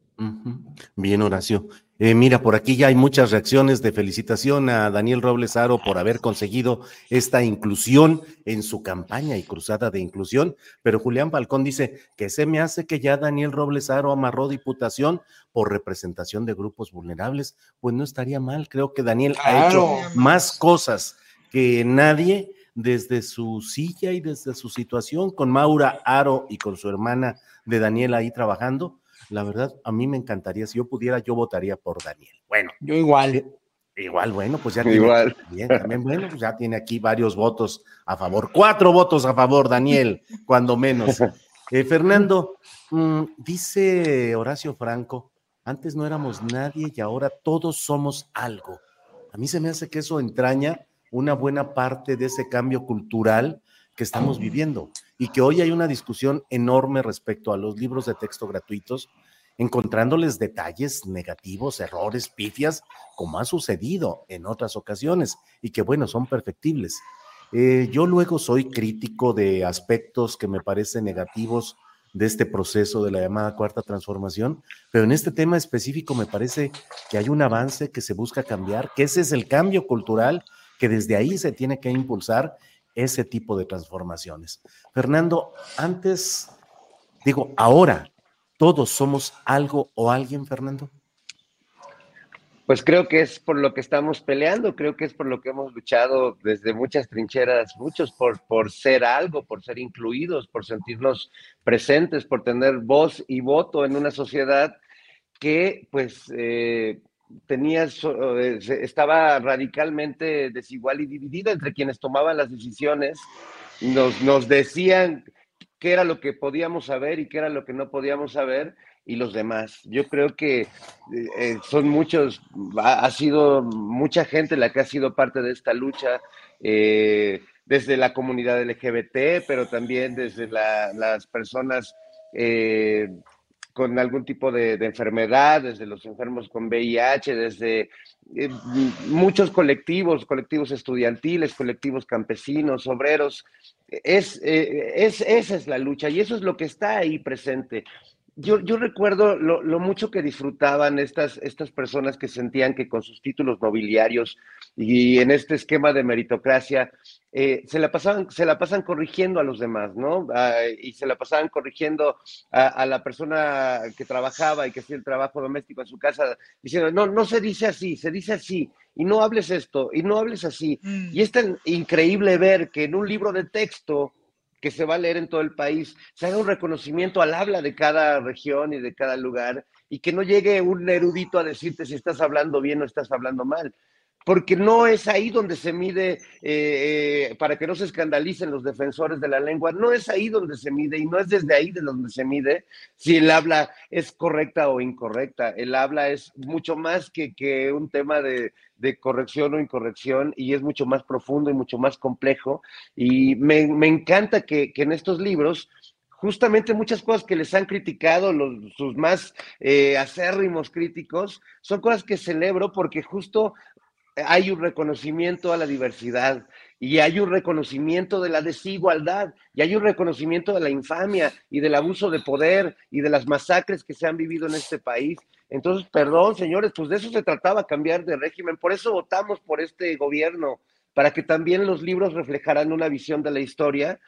Bien, Horacio. Eh, mira, por aquí ya hay muchas reacciones de felicitación a Daniel Robles Aro por haber conseguido esta inclusión en su campaña y cruzada de inclusión, pero Julián Balcón dice que se me hace que ya Daniel Robles Aro amarró diputación por representación de grupos vulnerables. Pues no estaría mal, creo que Daniel ha hecho más cosas que nadie desde su silla y desde su situación con Maura Aro y con su hermana de Daniel ahí trabajando la verdad, a mí me encantaría, si yo pudiera, yo votaría por Daniel. Bueno. Yo igual. Igual, bueno, pues ya tiene, igual. también, bueno, pues ya tiene aquí varios votos a favor. Cuatro votos a favor, Daniel, cuando menos. Eh, Fernando, mm, dice Horacio Franco, antes no éramos nadie y ahora todos somos algo. A mí se me hace que eso entraña una buena parte de ese cambio cultural que estamos viviendo y que hoy hay una discusión enorme respecto a los libros de texto gratuitos, encontrándoles detalles negativos, errores, pifias, como ha sucedido en otras ocasiones y que, bueno, son perfectibles. Eh, yo luego soy crítico de aspectos que me parecen negativos de este proceso de la llamada cuarta transformación, pero en este tema específico me parece que hay un avance que se busca cambiar, que ese es el cambio cultural que desde ahí se tiene que impulsar ese tipo de transformaciones. Fernando, antes, digo, ahora, ¿todos somos algo o alguien, Fernando? Pues creo que es por lo que estamos peleando, creo que es por lo que hemos luchado desde muchas trincheras, muchos por, por ser algo, por ser incluidos, por sentirnos presentes, por tener voz y voto en una sociedad que pues eh, tenía, eh, estaba radicalmente desigual y dividida entre quienes tomaban las decisiones, nos, nos decían qué era lo que podíamos saber y qué era lo que no podíamos saber, y los demás. Yo creo que eh, eh, son muchos, ha, sido mucha gente la que ha sido parte de esta lucha, desde la comunidad LGBT, pero también desde las personas con algún tipo de, enfermedad, desde los enfermos con VIH, desde eh, muchos colectivos, colectivos estudiantiles, colectivos campesinos, obreros. Es, eh, es, esa es la lucha y eso es lo que está ahí presente yo, yo recuerdo lo, lo, mucho que disfrutaban estas, estas personas que sentían que con sus títulos nobiliarios y en este esquema de meritocracia eh, se, la pasaban, se la pasan corrigiendo a los demás, ¿no? Ah, y se la pasaban corrigiendo a, a, la persona que trabajaba y que hacía el trabajo doméstico en su casa, diciendo, no, no se dice así, se dice así, y no hables esto, y no hables así. Mm. Y es tan increíble ver que en un libro de texto, que se va a leer en todo el país, se haga un reconocimiento al habla de cada región y de cada lugar y que no llegue un erudito a decirte si estás hablando bien o estás hablando mal porque no es ahí donde se mide, eh, eh, para que no se escandalicen los defensores de la lengua, no es ahí donde se mide y no es desde ahí de donde se mide si el habla es correcta o incorrecta. El habla es mucho más que, que un tema de, de, corrección o incorrección y es mucho más profundo y mucho más complejo. Y me, me encanta que, que en estos libros justamente muchas cosas que les han criticado los, sus más eh, acérrimos críticos, son cosas que celebro porque justo hay un reconocimiento a la diversidad y hay un reconocimiento de la desigualdad y hay un reconocimiento de la infamia y del abuso de poder y de las masacres que se han vivido en este país. Entonces, perdón, señores, pues de eso se trataba, cambiar de régimen. Por eso votamos por este gobierno, para que también los libros reflejaran una visión de la historia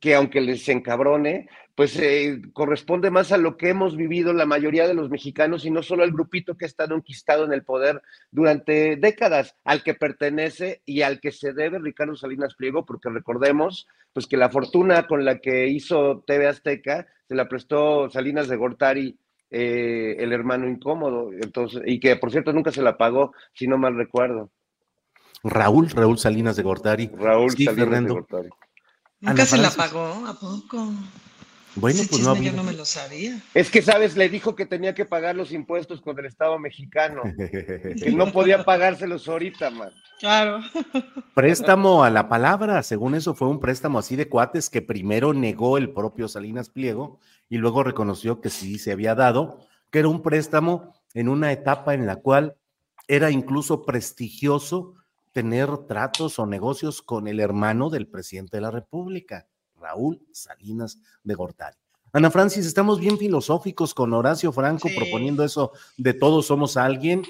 que aunque les encabrone, pues eh, corresponde más a lo que hemos vivido la mayoría de los mexicanos y no solo al grupito que ha estado enquistado en el poder durante décadas, al que pertenece y al que se debe Ricardo Salinas Pliego, porque recordemos pues que la fortuna con la que hizo TV Azteca se la prestó Salinas de Gortari, eh, el hermano incómodo, entonces, y que por cierto nunca se la pagó, si no mal recuerdo. Raúl, Raúl Salinas de Gortari. Raúl Salinas de Gortari. Nunca se la pagó, ¿a poco? Bueno, pues no Yo no me lo sabía. Es que, ¿sabes? Le dijo que tenía que pagar los impuestos con el Estado mexicano. que no podía pagárselos ahorita, man. Claro. Préstamo a la palabra, según eso fue un préstamo así de cuates que primero negó el propio Salinas Pliego y luego reconoció que sí se había dado, que era un préstamo en una etapa en la cual era incluso prestigioso tener tratos o negocios con el hermano del presidente de la República, Raúl Salinas de Gortari. Ana Francis, estamos bien filosóficos con Horacio Franco proponiendo eso de todos somos alguien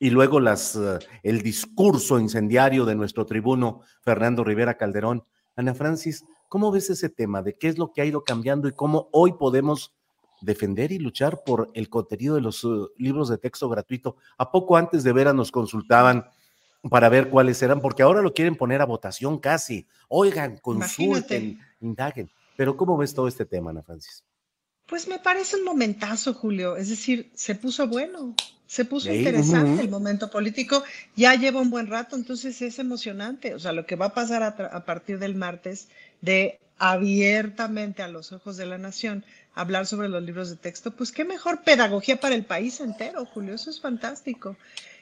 y luego las, eh, el discurso incendiario de nuestro tribuno Fernando Rivera Calderón. Ana Francis, ¿cómo ves ese tema de qué es lo que ha ido cambiando y cómo hoy podemos defender y luchar por el contenido de los uh, libros de texto gratuito? A poco antes de veras nos consultaban para ver cuáles eran, porque ahora lo quieren poner a votación casi. Oigan, consulten, indaguen. Pero ¿cómo ves todo este tema, Ana Francis? Pues me parece un momentazo, Julio. Es decir, se puso bueno, se puso interesante el momento político. Ya lleva un buen rato, entonces es emocionante. O sea, lo que va a pasar a, partir del martes de abiertamente a los ojos de la nación hablar sobre los libros de texto, pues qué mejor pedagogía para el país entero, Julio. Eso es fantástico.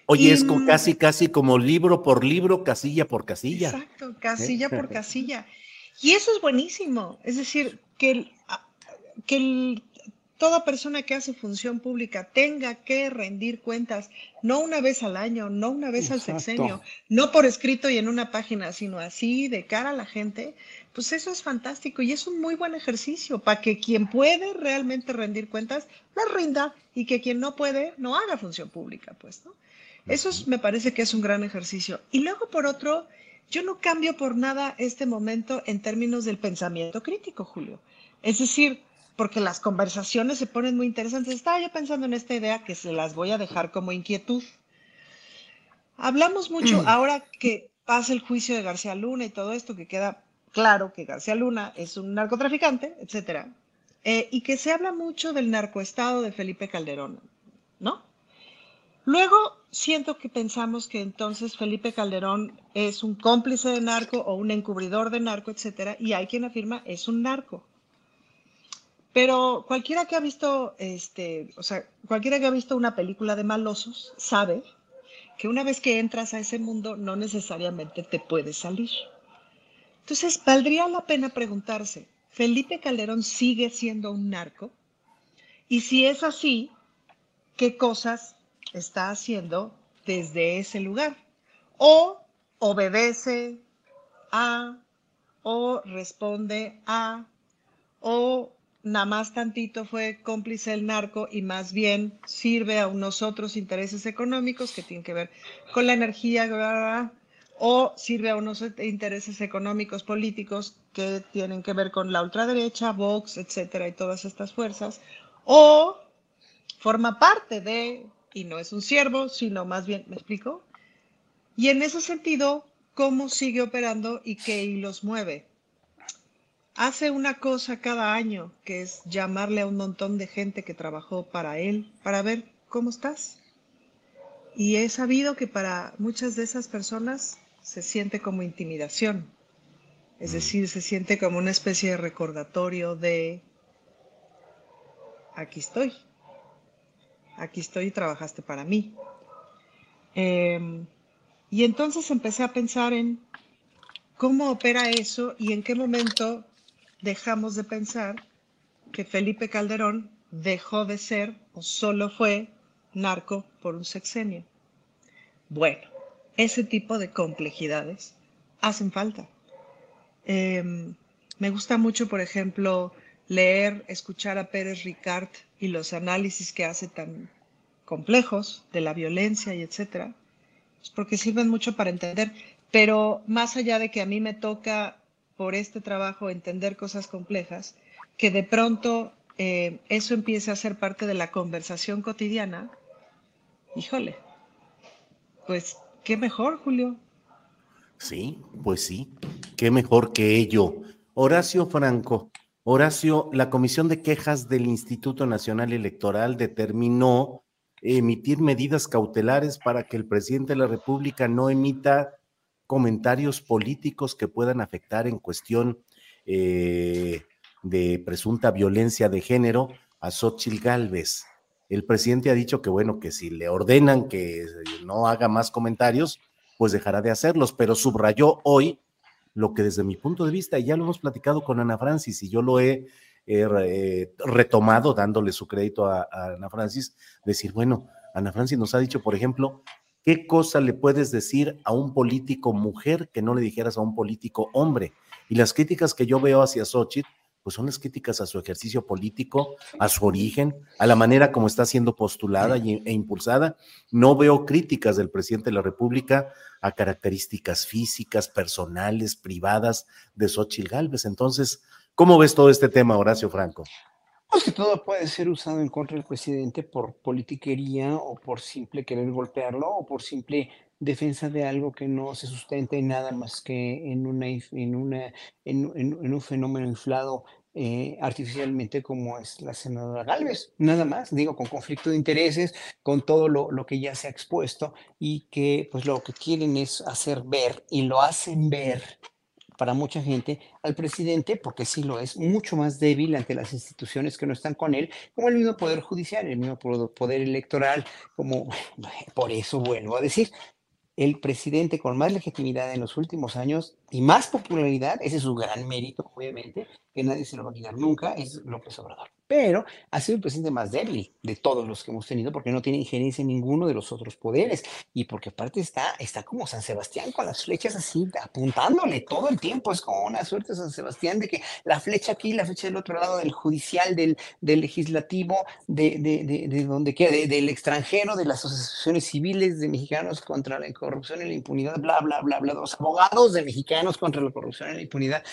Oye, es casi, casi como libro por libro, casilla por casilla. Exacto, casilla por casilla. Y eso es buenísimo. Es decir, que, que toda persona que hace función pública tenga que rendir cuentas, no una vez al año, no una vez al sexenio, no por escrito y en una página, sino así de cara a la gente, pues eso es fantástico y es un muy buen ejercicio para que quien puede realmente rendir cuentas, la rinda y que quien no puede, no haga función pública, pues, ¿no? Eso me parece que es un gran ejercicio. Y luego, por otro, yo no cambio por nada este momento en términos del pensamiento crítico, Julio. Es decir, porque las conversaciones se ponen muy interesantes. Estaba yo pensando en esta idea que se las voy a dejar como inquietud. Hablamos mucho mm. ahora que pasa el juicio de García Luna y todo esto, que queda claro que García Luna es un narcotraficante, etcétera, eh, y que se habla mucho del narcoestado de Felipe Calderón, ¿no? Luego siento que pensamos que entonces Felipe Calderón es un cómplice de narco o un encubridor de narco, etcétera, y hay quien afirma es un narco. Pero cualquiera que ha visto, este, o sea, cualquiera que ha visto una película de malosos sabe que una vez que entras a ese mundo no necesariamente te puedes salir. Entonces, valdría la pena preguntarse, ¿Felipe Calderón sigue siendo un narco? Y si es así, ¿qué cosas está haciendo desde ese lugar. O obedece a, o responde a, o nada más tantito fue cómplice del narco y más bien sirve a unos otros intereses económicos que tienen que ver con la energía, o sirve a unos intereses económicos políticos que tienen que ver con la ultraderecha, Vox, etcétera, y todas estas fuerzas, o forma parte de y no es un siervo, sino más bien, ¿me explico? Y en ese sentido, ¿cómo sigue operando y qué hilos mueve? Hace una cosa cada año, que es llamarle a un montón de gente que trabajó para él, para ver cómo estás. Y he sabido que para muchas de esas personas se siente como intimidación. Es mm. decir, se siente como una especie de recordatorio de, aquí estoy, aquí estoy y trabajaste para mí. Em, y entonces empecé a pensar en cómo opera eso y en qué momento dejamos de pensar que Felipe Calderón dejó de ser o solo fue narco por un sexenio. Bueno, ese tipo de complejidades hacen falta. Em, me gusta mucho, por ejemplo, leer, escuchar a Pérez Ricard y los análisis que hace tan complejos de la violencia y etcétera, pues porque sirven mucho para entender. Pero más allá de que a mí me toca por este trabajo entender cosas complejas, que de pronto eh, eso empiece a ser parte de la conversación cotidiana, híjole, pues qué mejor, Julio. Sí, pues sí, qué mejor que ello. Horacio Franco, Horacio, la Comisión de Quejas del Instituto Nacional Electoral determinó emitir medidas cautelares para que el presidente de la República no emita comentarios políticos que puedan afectar en cuestión eh, de presunta violencia de género a Xochitl Gálvez. El presidente ha dicho que, bueno, que si le ordenan que no haga más comentarios, pues dejará de hacerlos, pero subrayó hoy lo que desde mi punto de vista, y ya lo hemos platicado con Ana Francis y yo lo he eh, retomado dándole su crédito a, Ana Francis, decir, bueno, Ana Francis nos ha dicho, por ejemplo, ¿qué cosa le puedes decir a un político mujer que no le dijeras a un político hombre? Y las críticas que yo veo hacia Xochitl pues son las críticas a su ejercicio político, a su origen, a la manera como está siendo postulada e impulsada. No veo críticas del presidente de la República a características físicas, personales, privadas de Xochitl Gálvez. Entonces, ¿cómo ves todo este tema, Horacio Franco? Que todo puede ser usado en contra del presidente por politiquería o por simple querer golpearlo o por simple defensa de algo que no se sustenta en nada más que en, una, en, una, en, un fenómeno inflado eh, artificialmente como es la senadora Galvez, nada más, digo, con conflicto de intereses, con todo lo, lo, que ya se ha expuesto y que pues lo que quieren es hacer ver y lo hacen ver para mucha gente al presidente, porque sí lo es, mucho más débil ante las instituciones que no están con él, como el mismo poder judicial, el mismo poder electoral, como por eso vuelvo a decir, el presidente con más legitimidad en los últimos años y más popularidad, ese es su gran mérito, obviamente, que nadie se lo va a quitar nunca, es López Obrador. Pero ha sido el presidente más débil de todos los que hemos tenido porque no tiene injerencia en ninguno de los otros poderes y porque aparte está, está como San Sebastián con las flechas así apuntándole todo el tiempo. Es como una suerte San Sebastián de que la flecha aquí, la flecha del otro lado, del judicial, del, del legislativo, de, de, de, donde queda, del extranjero, de las asociaciones civiles de mexicanos contra la corrupción y la impunidad, bla, bla, bla, bla, los abogados de mexicanos contra la corrupción y la impunidad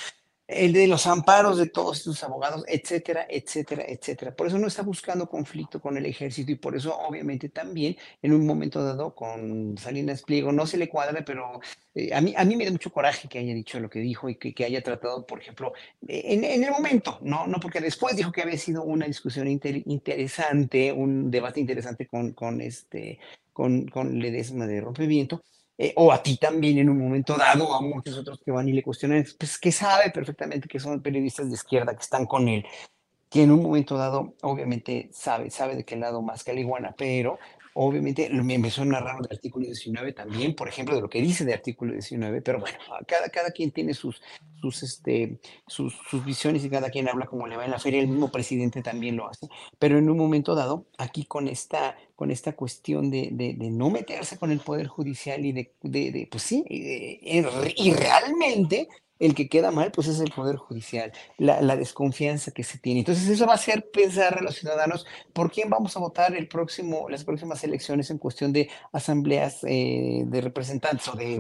el de los amparos de todos estos abogados, etcétera, etcétera, etcétera. Por eso no está buscando conflicto con el ejército y por eso obviamente también en un momento dado con Salinas Pliego no se le cuadra, pero eh, a, mí, a mí me da mucho coraje que haya dicho lo que dijo y que, haya tratado, por ejemplo, en, en, el momento, no, no porque después dijo que había sido una discusión interesante, un debate interesante con, con, este, con, con Ledesma de Rompimiento, eh, o a ti también en un momento dado, o a muchos otros que van y le cuestionan, pues que sabe perfectamente que son periodistas de izquierda que están con él, que en un momento dado obviamente sabe, sabe de qué lado más que la iguana, pero Obviamente me, me suena raro el artículo 19 también, por ejemplo, de lo que dice de artículo 19, pero bueno, cada, cada quien tiene sus, sus, este, sus, visiones y cada quien habla como le va en la feria, el mismo presidente también lo hace, pero en un momento dado, aquí con esta, con esta cuestión de, de, no meterse con el Poder Judicial y de, de pues sí, y realmente el que queda mal, pues es el Poder Judicial, la, desconfianza que se tiene. Entonces eso va a hacer pensar a los ciudadanos por quién vamos a votar el próximo, las próximas elecciones en cuestión de asambleas eh, de representantes o de,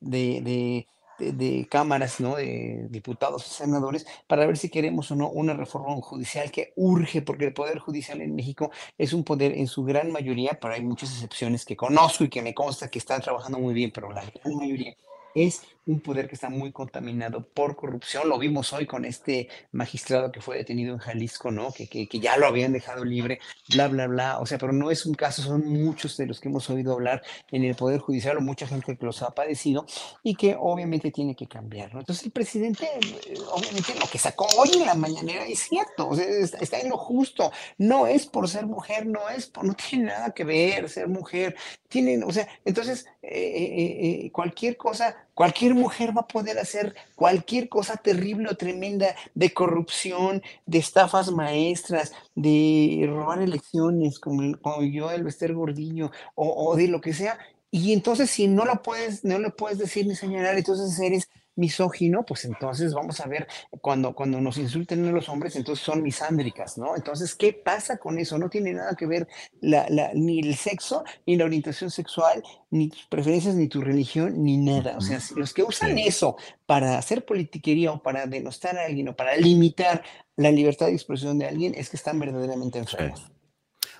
de, de, cámaras, ¿no? de diputados senadores, para ver si queremos o no una reforma judicial que urge, porque el Poder Judicial en México es un poder en su gran mayoría, pero hay muchas excepciones que conozco y que me consta que están trabajando muy bien, pero la gran mayoría es un poder que está muy contaminado por corrupción. Lo vimos hoy con este magistrado que fue detenido en Jalisco, ¿no? Que, que, que, ya lo habían dejado libre, bla, bla, bla. O sea, pero no es un caso, son muchos de los que hemos oído hablar en el Poder Judicial o mucha gente que los ha padecido y que obviamente tiene que cambiar, ¿no? Entonces el presidente, eh, obviamente lo que sacó hoy en la mañanera es cierto, o sea, está en lo justo. No es por ser mujer, no es por, no tiene nada que ver ser mujer. Tienen, o sea, entonces eh, eh cualquier cosa Cualquier mujer va a poder hacer cualquier cosa terrible o tremenda de corrupción, de estafas maestras, de robar elecciones, como, yo, el Bester Gordillo, o, o, de lo que sea. Y entonces, si no lo puedes, no lo puedes decir ni señalar, entonces eres misógino, pues entonces vamos a ver, cuando, cuando nos insulten a los hombres, entonces son misándricas, ¿no? Entonces, ¿qué pasa con eso? No tiene nada que ver la, la, ni el sexo, ni la orientación sexual, ni tus preferencias, ni tu religión, ni nada. O sea, los que usan eso para hacer politiquería o para denostar a alguien o para limitar la libertad de expresión de alguien, es que están verdaderamente enfermos.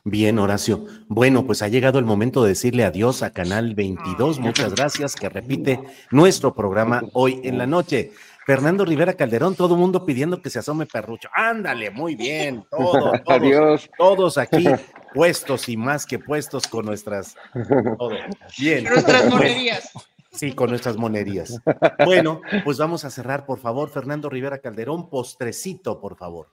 Bien, Horacio. Bueno, pues ha llegado el momento de decirle adiós a Canal 22. Muchas gracias, que repite nuestro programa hoy en la noche. Fernando Rivera Calderón, todo el mundo pidiendo que se asome Perrucho. Ándale, muy bien. todos, adiós. todos aquí puestos y más que puestos con nuestras. Bien. Nuestras monerías. Sí, con nuestras monerías. Bueno, pues vamos a cerrar, por favor, Fernando Rivera Calderón, postrecito, por favor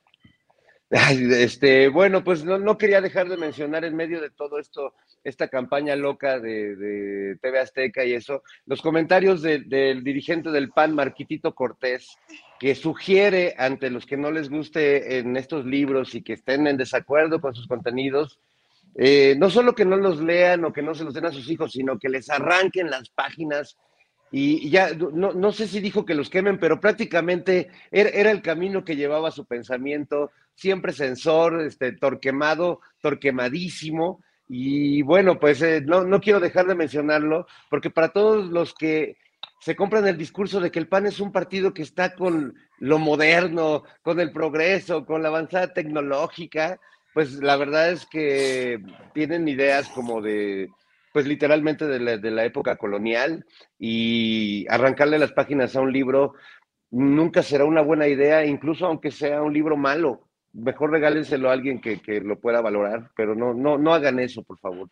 este, bueno, pues no, quería dejar de mencionar en medio de todo esto, esta campaña loca de, TV Azteca y eso, los comentarios del dirigente del PAN, Marquitito Cortés, que sugiere ante los que no les guste en estos libros y que estén en desacuerdo con sus contenidos, eh, no solo que no los lean o que no se los den a sus hijos, sino que les arranquen las páginas y ya no, no, sé si dijo que los quemen, pero prácticamente era, el camino que llevaba su pensamiento, siempre sensor, este, torquemado, torquemadísimo. Y bueno, pues eh, no, no quiero dejar de mencionarlo, porque para todos los que se compran el discurso de que el PAN es un partido que está con lo moderno, con el progreso, con la avanzada tecnológica, pues la verdad es que tienen ideas como de, pues literalmente de la, de la época colonial y arrancarle las páginas a un libro nunca será una buena idea, incluso aunque sea un libro malo. Mejor regálenselo a alguien que, que lo pueda valorar, pero no, no, no hagan eso, por favor.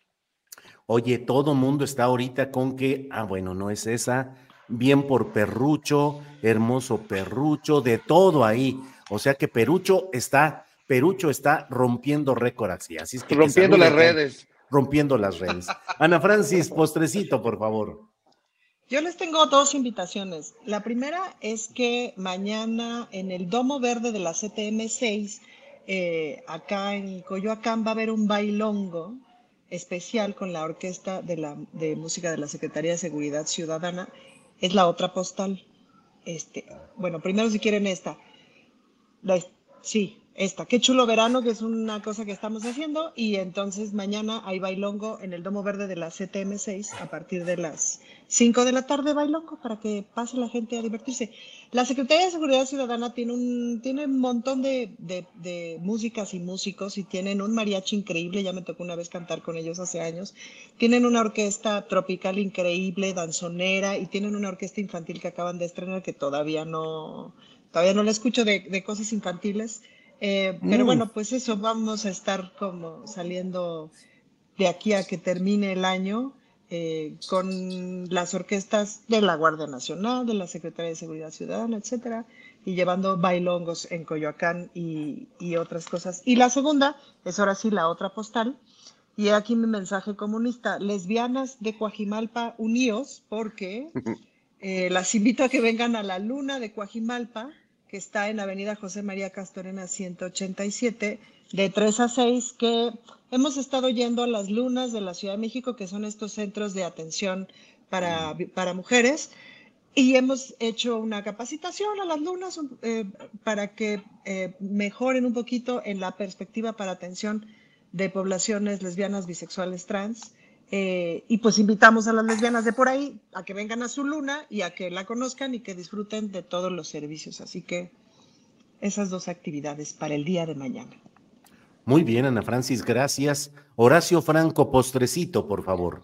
Oye, todo mundo está ahorita con que, ah, bueno, no es esa, bien por Perrucho, hermoso Perrucho, de todo ahí. O sea que Perucho está, Perucho está rompiendo récord así. así es que rompiendo las redes. Rompiendo las redes. Ana Francis, postrecito, por favor. Yo les tengo dos invitaciones. La primera es que mañana en el Domo Verde de la CTM 6, eh, acá en Coyoacán, va a haber un bailongo especial con la orquesta de, la, de música de la Secretaría de Seguridad Ciudadana es la otra postal. Este, bueno, primero si quieren esta. sí, esta. Qué chulo verano, que es una cosa que estamos haciendo. Y entonces mañana hay bailongo en el Domo Verde de la CTM6 a partir de las 5 de la tarde, bailongo, para que pase la gente a divertirse. La Secretaría de Seguridad Ciudadana tiene un, tiene un montón de, de, de músicas y músicos y tienen un mariachi increíble. Ya me tocó una vez cantar con ellos hace años. Tienen una orquesta tropical increíble, danzonera, y tienen una orquesta infantil que acaban de estrenar que todavía no, todavía no la escucho de, de cosas infantiles eh, pero mm. bueno, pues eso, vamos a estar como saliendo de aquí a que termine el año eh, con las orquestas de la Guardia Nacional, de la Secretaría de Seguridad Ciudadana, etcétera, y llevando bailongos en Coyoacán y, y, otras cosas. Y la segunda es ahora sí la otra postal. Y aquí mi mensaje comunista, lesbianas de Coajimalpa, uníos, porque eh, las invito a que vengan a la luna de Coajimalpa, que está en Avenida José María Castorena 187, de 3 a 6, que hemos estado yendo a las lunas de la Ciudad de México, que son estos centros de atención para, para mujeres, y hemos hecho una capacitación a las lunas eh, para que eh, mejoren un poquito en la perspectiva para atención de poblaciones lesbianas, bisexuales, trans. Eh, y pues invitamos a las lesbianas de por ahí a que vengan a su luna y a que la conozcan y que disfruten de todos los servicios. Así que esas dos actividades para el día de mañana. Muy bien, Ana Francis, gracias. Horacio Franco, postrecito, por favor.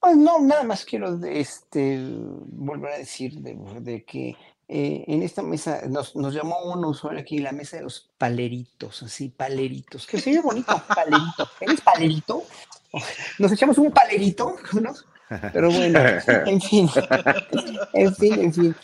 Pues no, nada más quiero este, volver a decir de, que eh, en esta mesa nos, nos, llamó un usuario aquí, la mesa de los paleritos, así, paleritos, que se ve bonito, palerito. ¿Eres palerito? Nos echamos un palerito, ¿no? Pero bueno, en fin, en fin, en fin.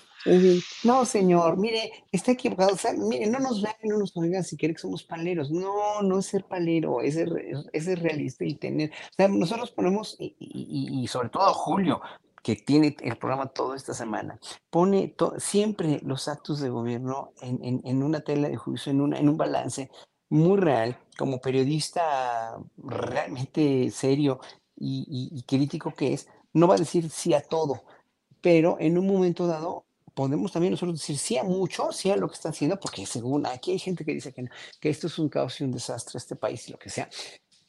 No, señor, mire, está equivocado. O sea, mire, no nos vean, no nos oigan si quiere que somos paleros. No, no es ser palero, es ser, ser realista y tener. O sea, nosotros ponemos, y, y, sobre todo Julio, que tiene el programa toda esta semana, pone siempre los actos de gobierno en, en, en, una tela de juicio, en, una, en un balance muy real, como periodista realmente serio y, crítico que es, no va a decir sí a todo, pero en un momento dado podemos también nosotros decir sí a mucho, sí a lo que está haciendo, porque según aquí hay gente que dice que, que esto es un caos y un desastre este país y lo que sea.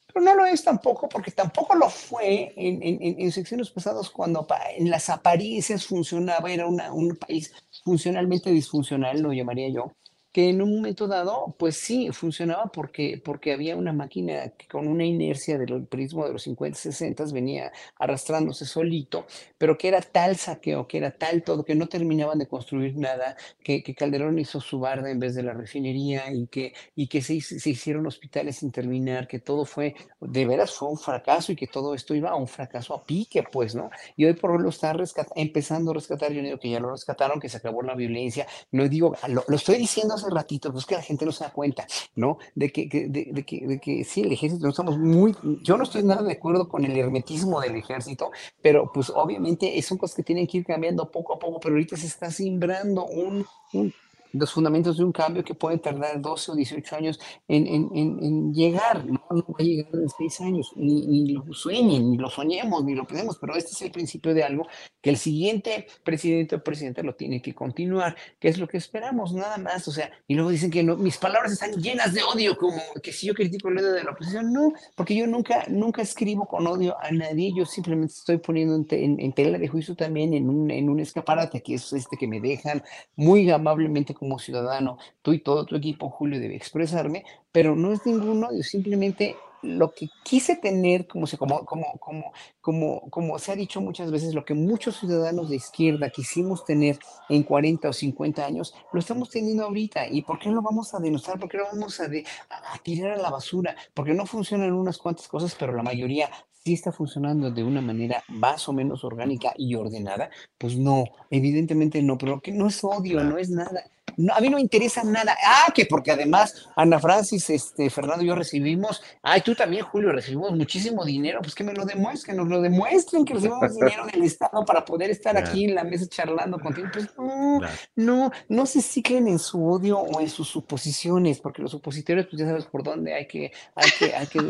Pero no lo es tampoco, porque tampoco lo fue en, en, en secciones pasadas cuando en las apariencias funcionaba, era una, un país funcionalmente disfuncional, lo llamaría yo, que en un momento dado, pues sí, funcionaba porque, porque había una máquina que con una inercia del prismo de los 50, 60 venía arrastrándose solito, pero que era tal saqueo, que era tal todo, que no terminaban de construir nada, que, que Calderón hizo su barda en vez de la refinería y que, y que se, se, hicieron hospitales sin terminar, que todo fue, de veras fue un fracaso y que todo esto iba a un fracaso a pique, pues, ¿no? Y hoy por hoy lo está empezando a rescatar, yo digo que ya lo rescataron, que se acabó la violencia, no digo, lo, lo estoy diciendo ratito, pues que la gente no se da cuenta, ¿no? De que, de, de, que, de que sí, el ejército no estamos muy, yo no estoy nada de acuerdo con el hermetismo del ejército, pero pues obviamente son cosas que tienen que ir cambiando poco a poco, pero ahorita se está simbrando un, un los fundamentos de un cambio que puede tardar 12 o 18 años en, en, en, llegar, no, va a llegar en 6 años, ni, lo sueñen, ni lo soñemos, ni lo pensemos, pero este es el principio de algo que el siguiente presidente o presidenta lo tiene que continuar, que es lo que esperamos, nada más, o sea, y luego dicen que no, mis palabras están llenas de odio, como que si yo critico el odio de la oposición, no, porque yo nunca, nunca escribo con odio a nadie, yo simplemente estoy poniendo en, en, tela de juicio también en un, en un escaparate, que es este que me dejan muy amablemente como ciudadano, tú y todo tu equipo, Julio, debe expresarme, pero no es ningún odio, simplemente lo que quise tener, como se, como, como, como, como, como se ha dicho muchas veces, lo que muchos ciudadanos de izquierda quisimos tener en 40 o 50 años, lo estamos teniendo ahorita. ¿Y por qué lo vamos a denostar? ¿Por qué lo vamos a, a tirar a la basura? Porque no funcionan unas cuantas cosas, pero la mayoría sí está funcionando de una manera más o menos orgánica y ordenada. Pues no, evidentemente no, pero que no es odio, no es nada no, a mí no me interesa nada. Ah, que porque además Ana Francis, este, Fernando y yo recibimos, ay, tú también, Julio, recibimos muchísimo dinero, pues que me lo demuestren, nos lo demuestren que recibimos dinero del Estado para poder estar aquí en la mesa charlando contigo. Pues no, no, no se ciclen en su odio o en sus suposiciones, porque los supositorios, pues ya sabes por dónde hay que, hay que, hay que,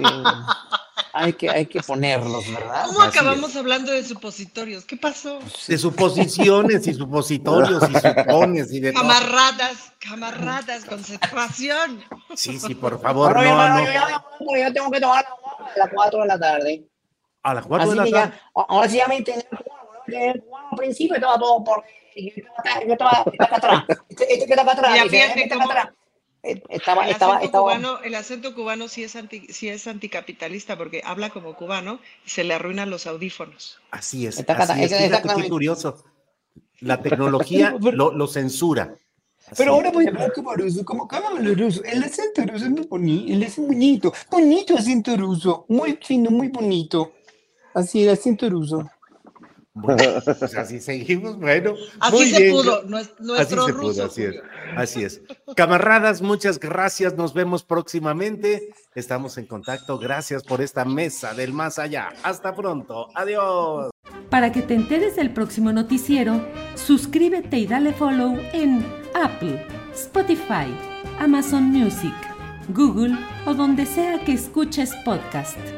hay que, hay que ponerlos, ¿verdad? ¿Cómo acabamos hablando de supositorios? ¿Qué pasó? De suposiciones y supositorios y supones y de Camarradas, camarradas, concentración. Sí, sí, por favor, no, no. Yo, tengo que tomar a las 4 de la tarde. A las 4 de la tarde. ahora sí ya me entendí el cubano, al principio estaba todo por... Yo estaba, acá atrás. Este, este que está acá atrás. Ya fíjate este cómo... atrás. Eh, estaba, el, estaba, acento estaba... Cubano, el acento cubano sí es, anti, sí es anticapitalista porque habla como cubano y se le arruinan los audífonos. Así es. Está, así es. Fíjate qué curioso. La tecnología lo, lo censura. Pero ahora voy a hablar como ruso, como cámara ruso. El acento ruso es muy bonito, el acento bonito, bonito acento ruso, muy fino, muy bonito. Así, el acento ruso. Bueno, pues así seguimos, bueno. Así muy se bien. pudo, nuestro así se ruso. pudo, así es. Así es. Camaradas, muchas gracias. Nos vemos próximamente. Estamos en contacto. Gracias por esta mesa del más allá. Hasta pronto. Adiós. Para que te enteres del próximo noticiero, suscríbete y dale follow en Apple, Spotify, Amazon Music, Google o donde sea que escuches podcast.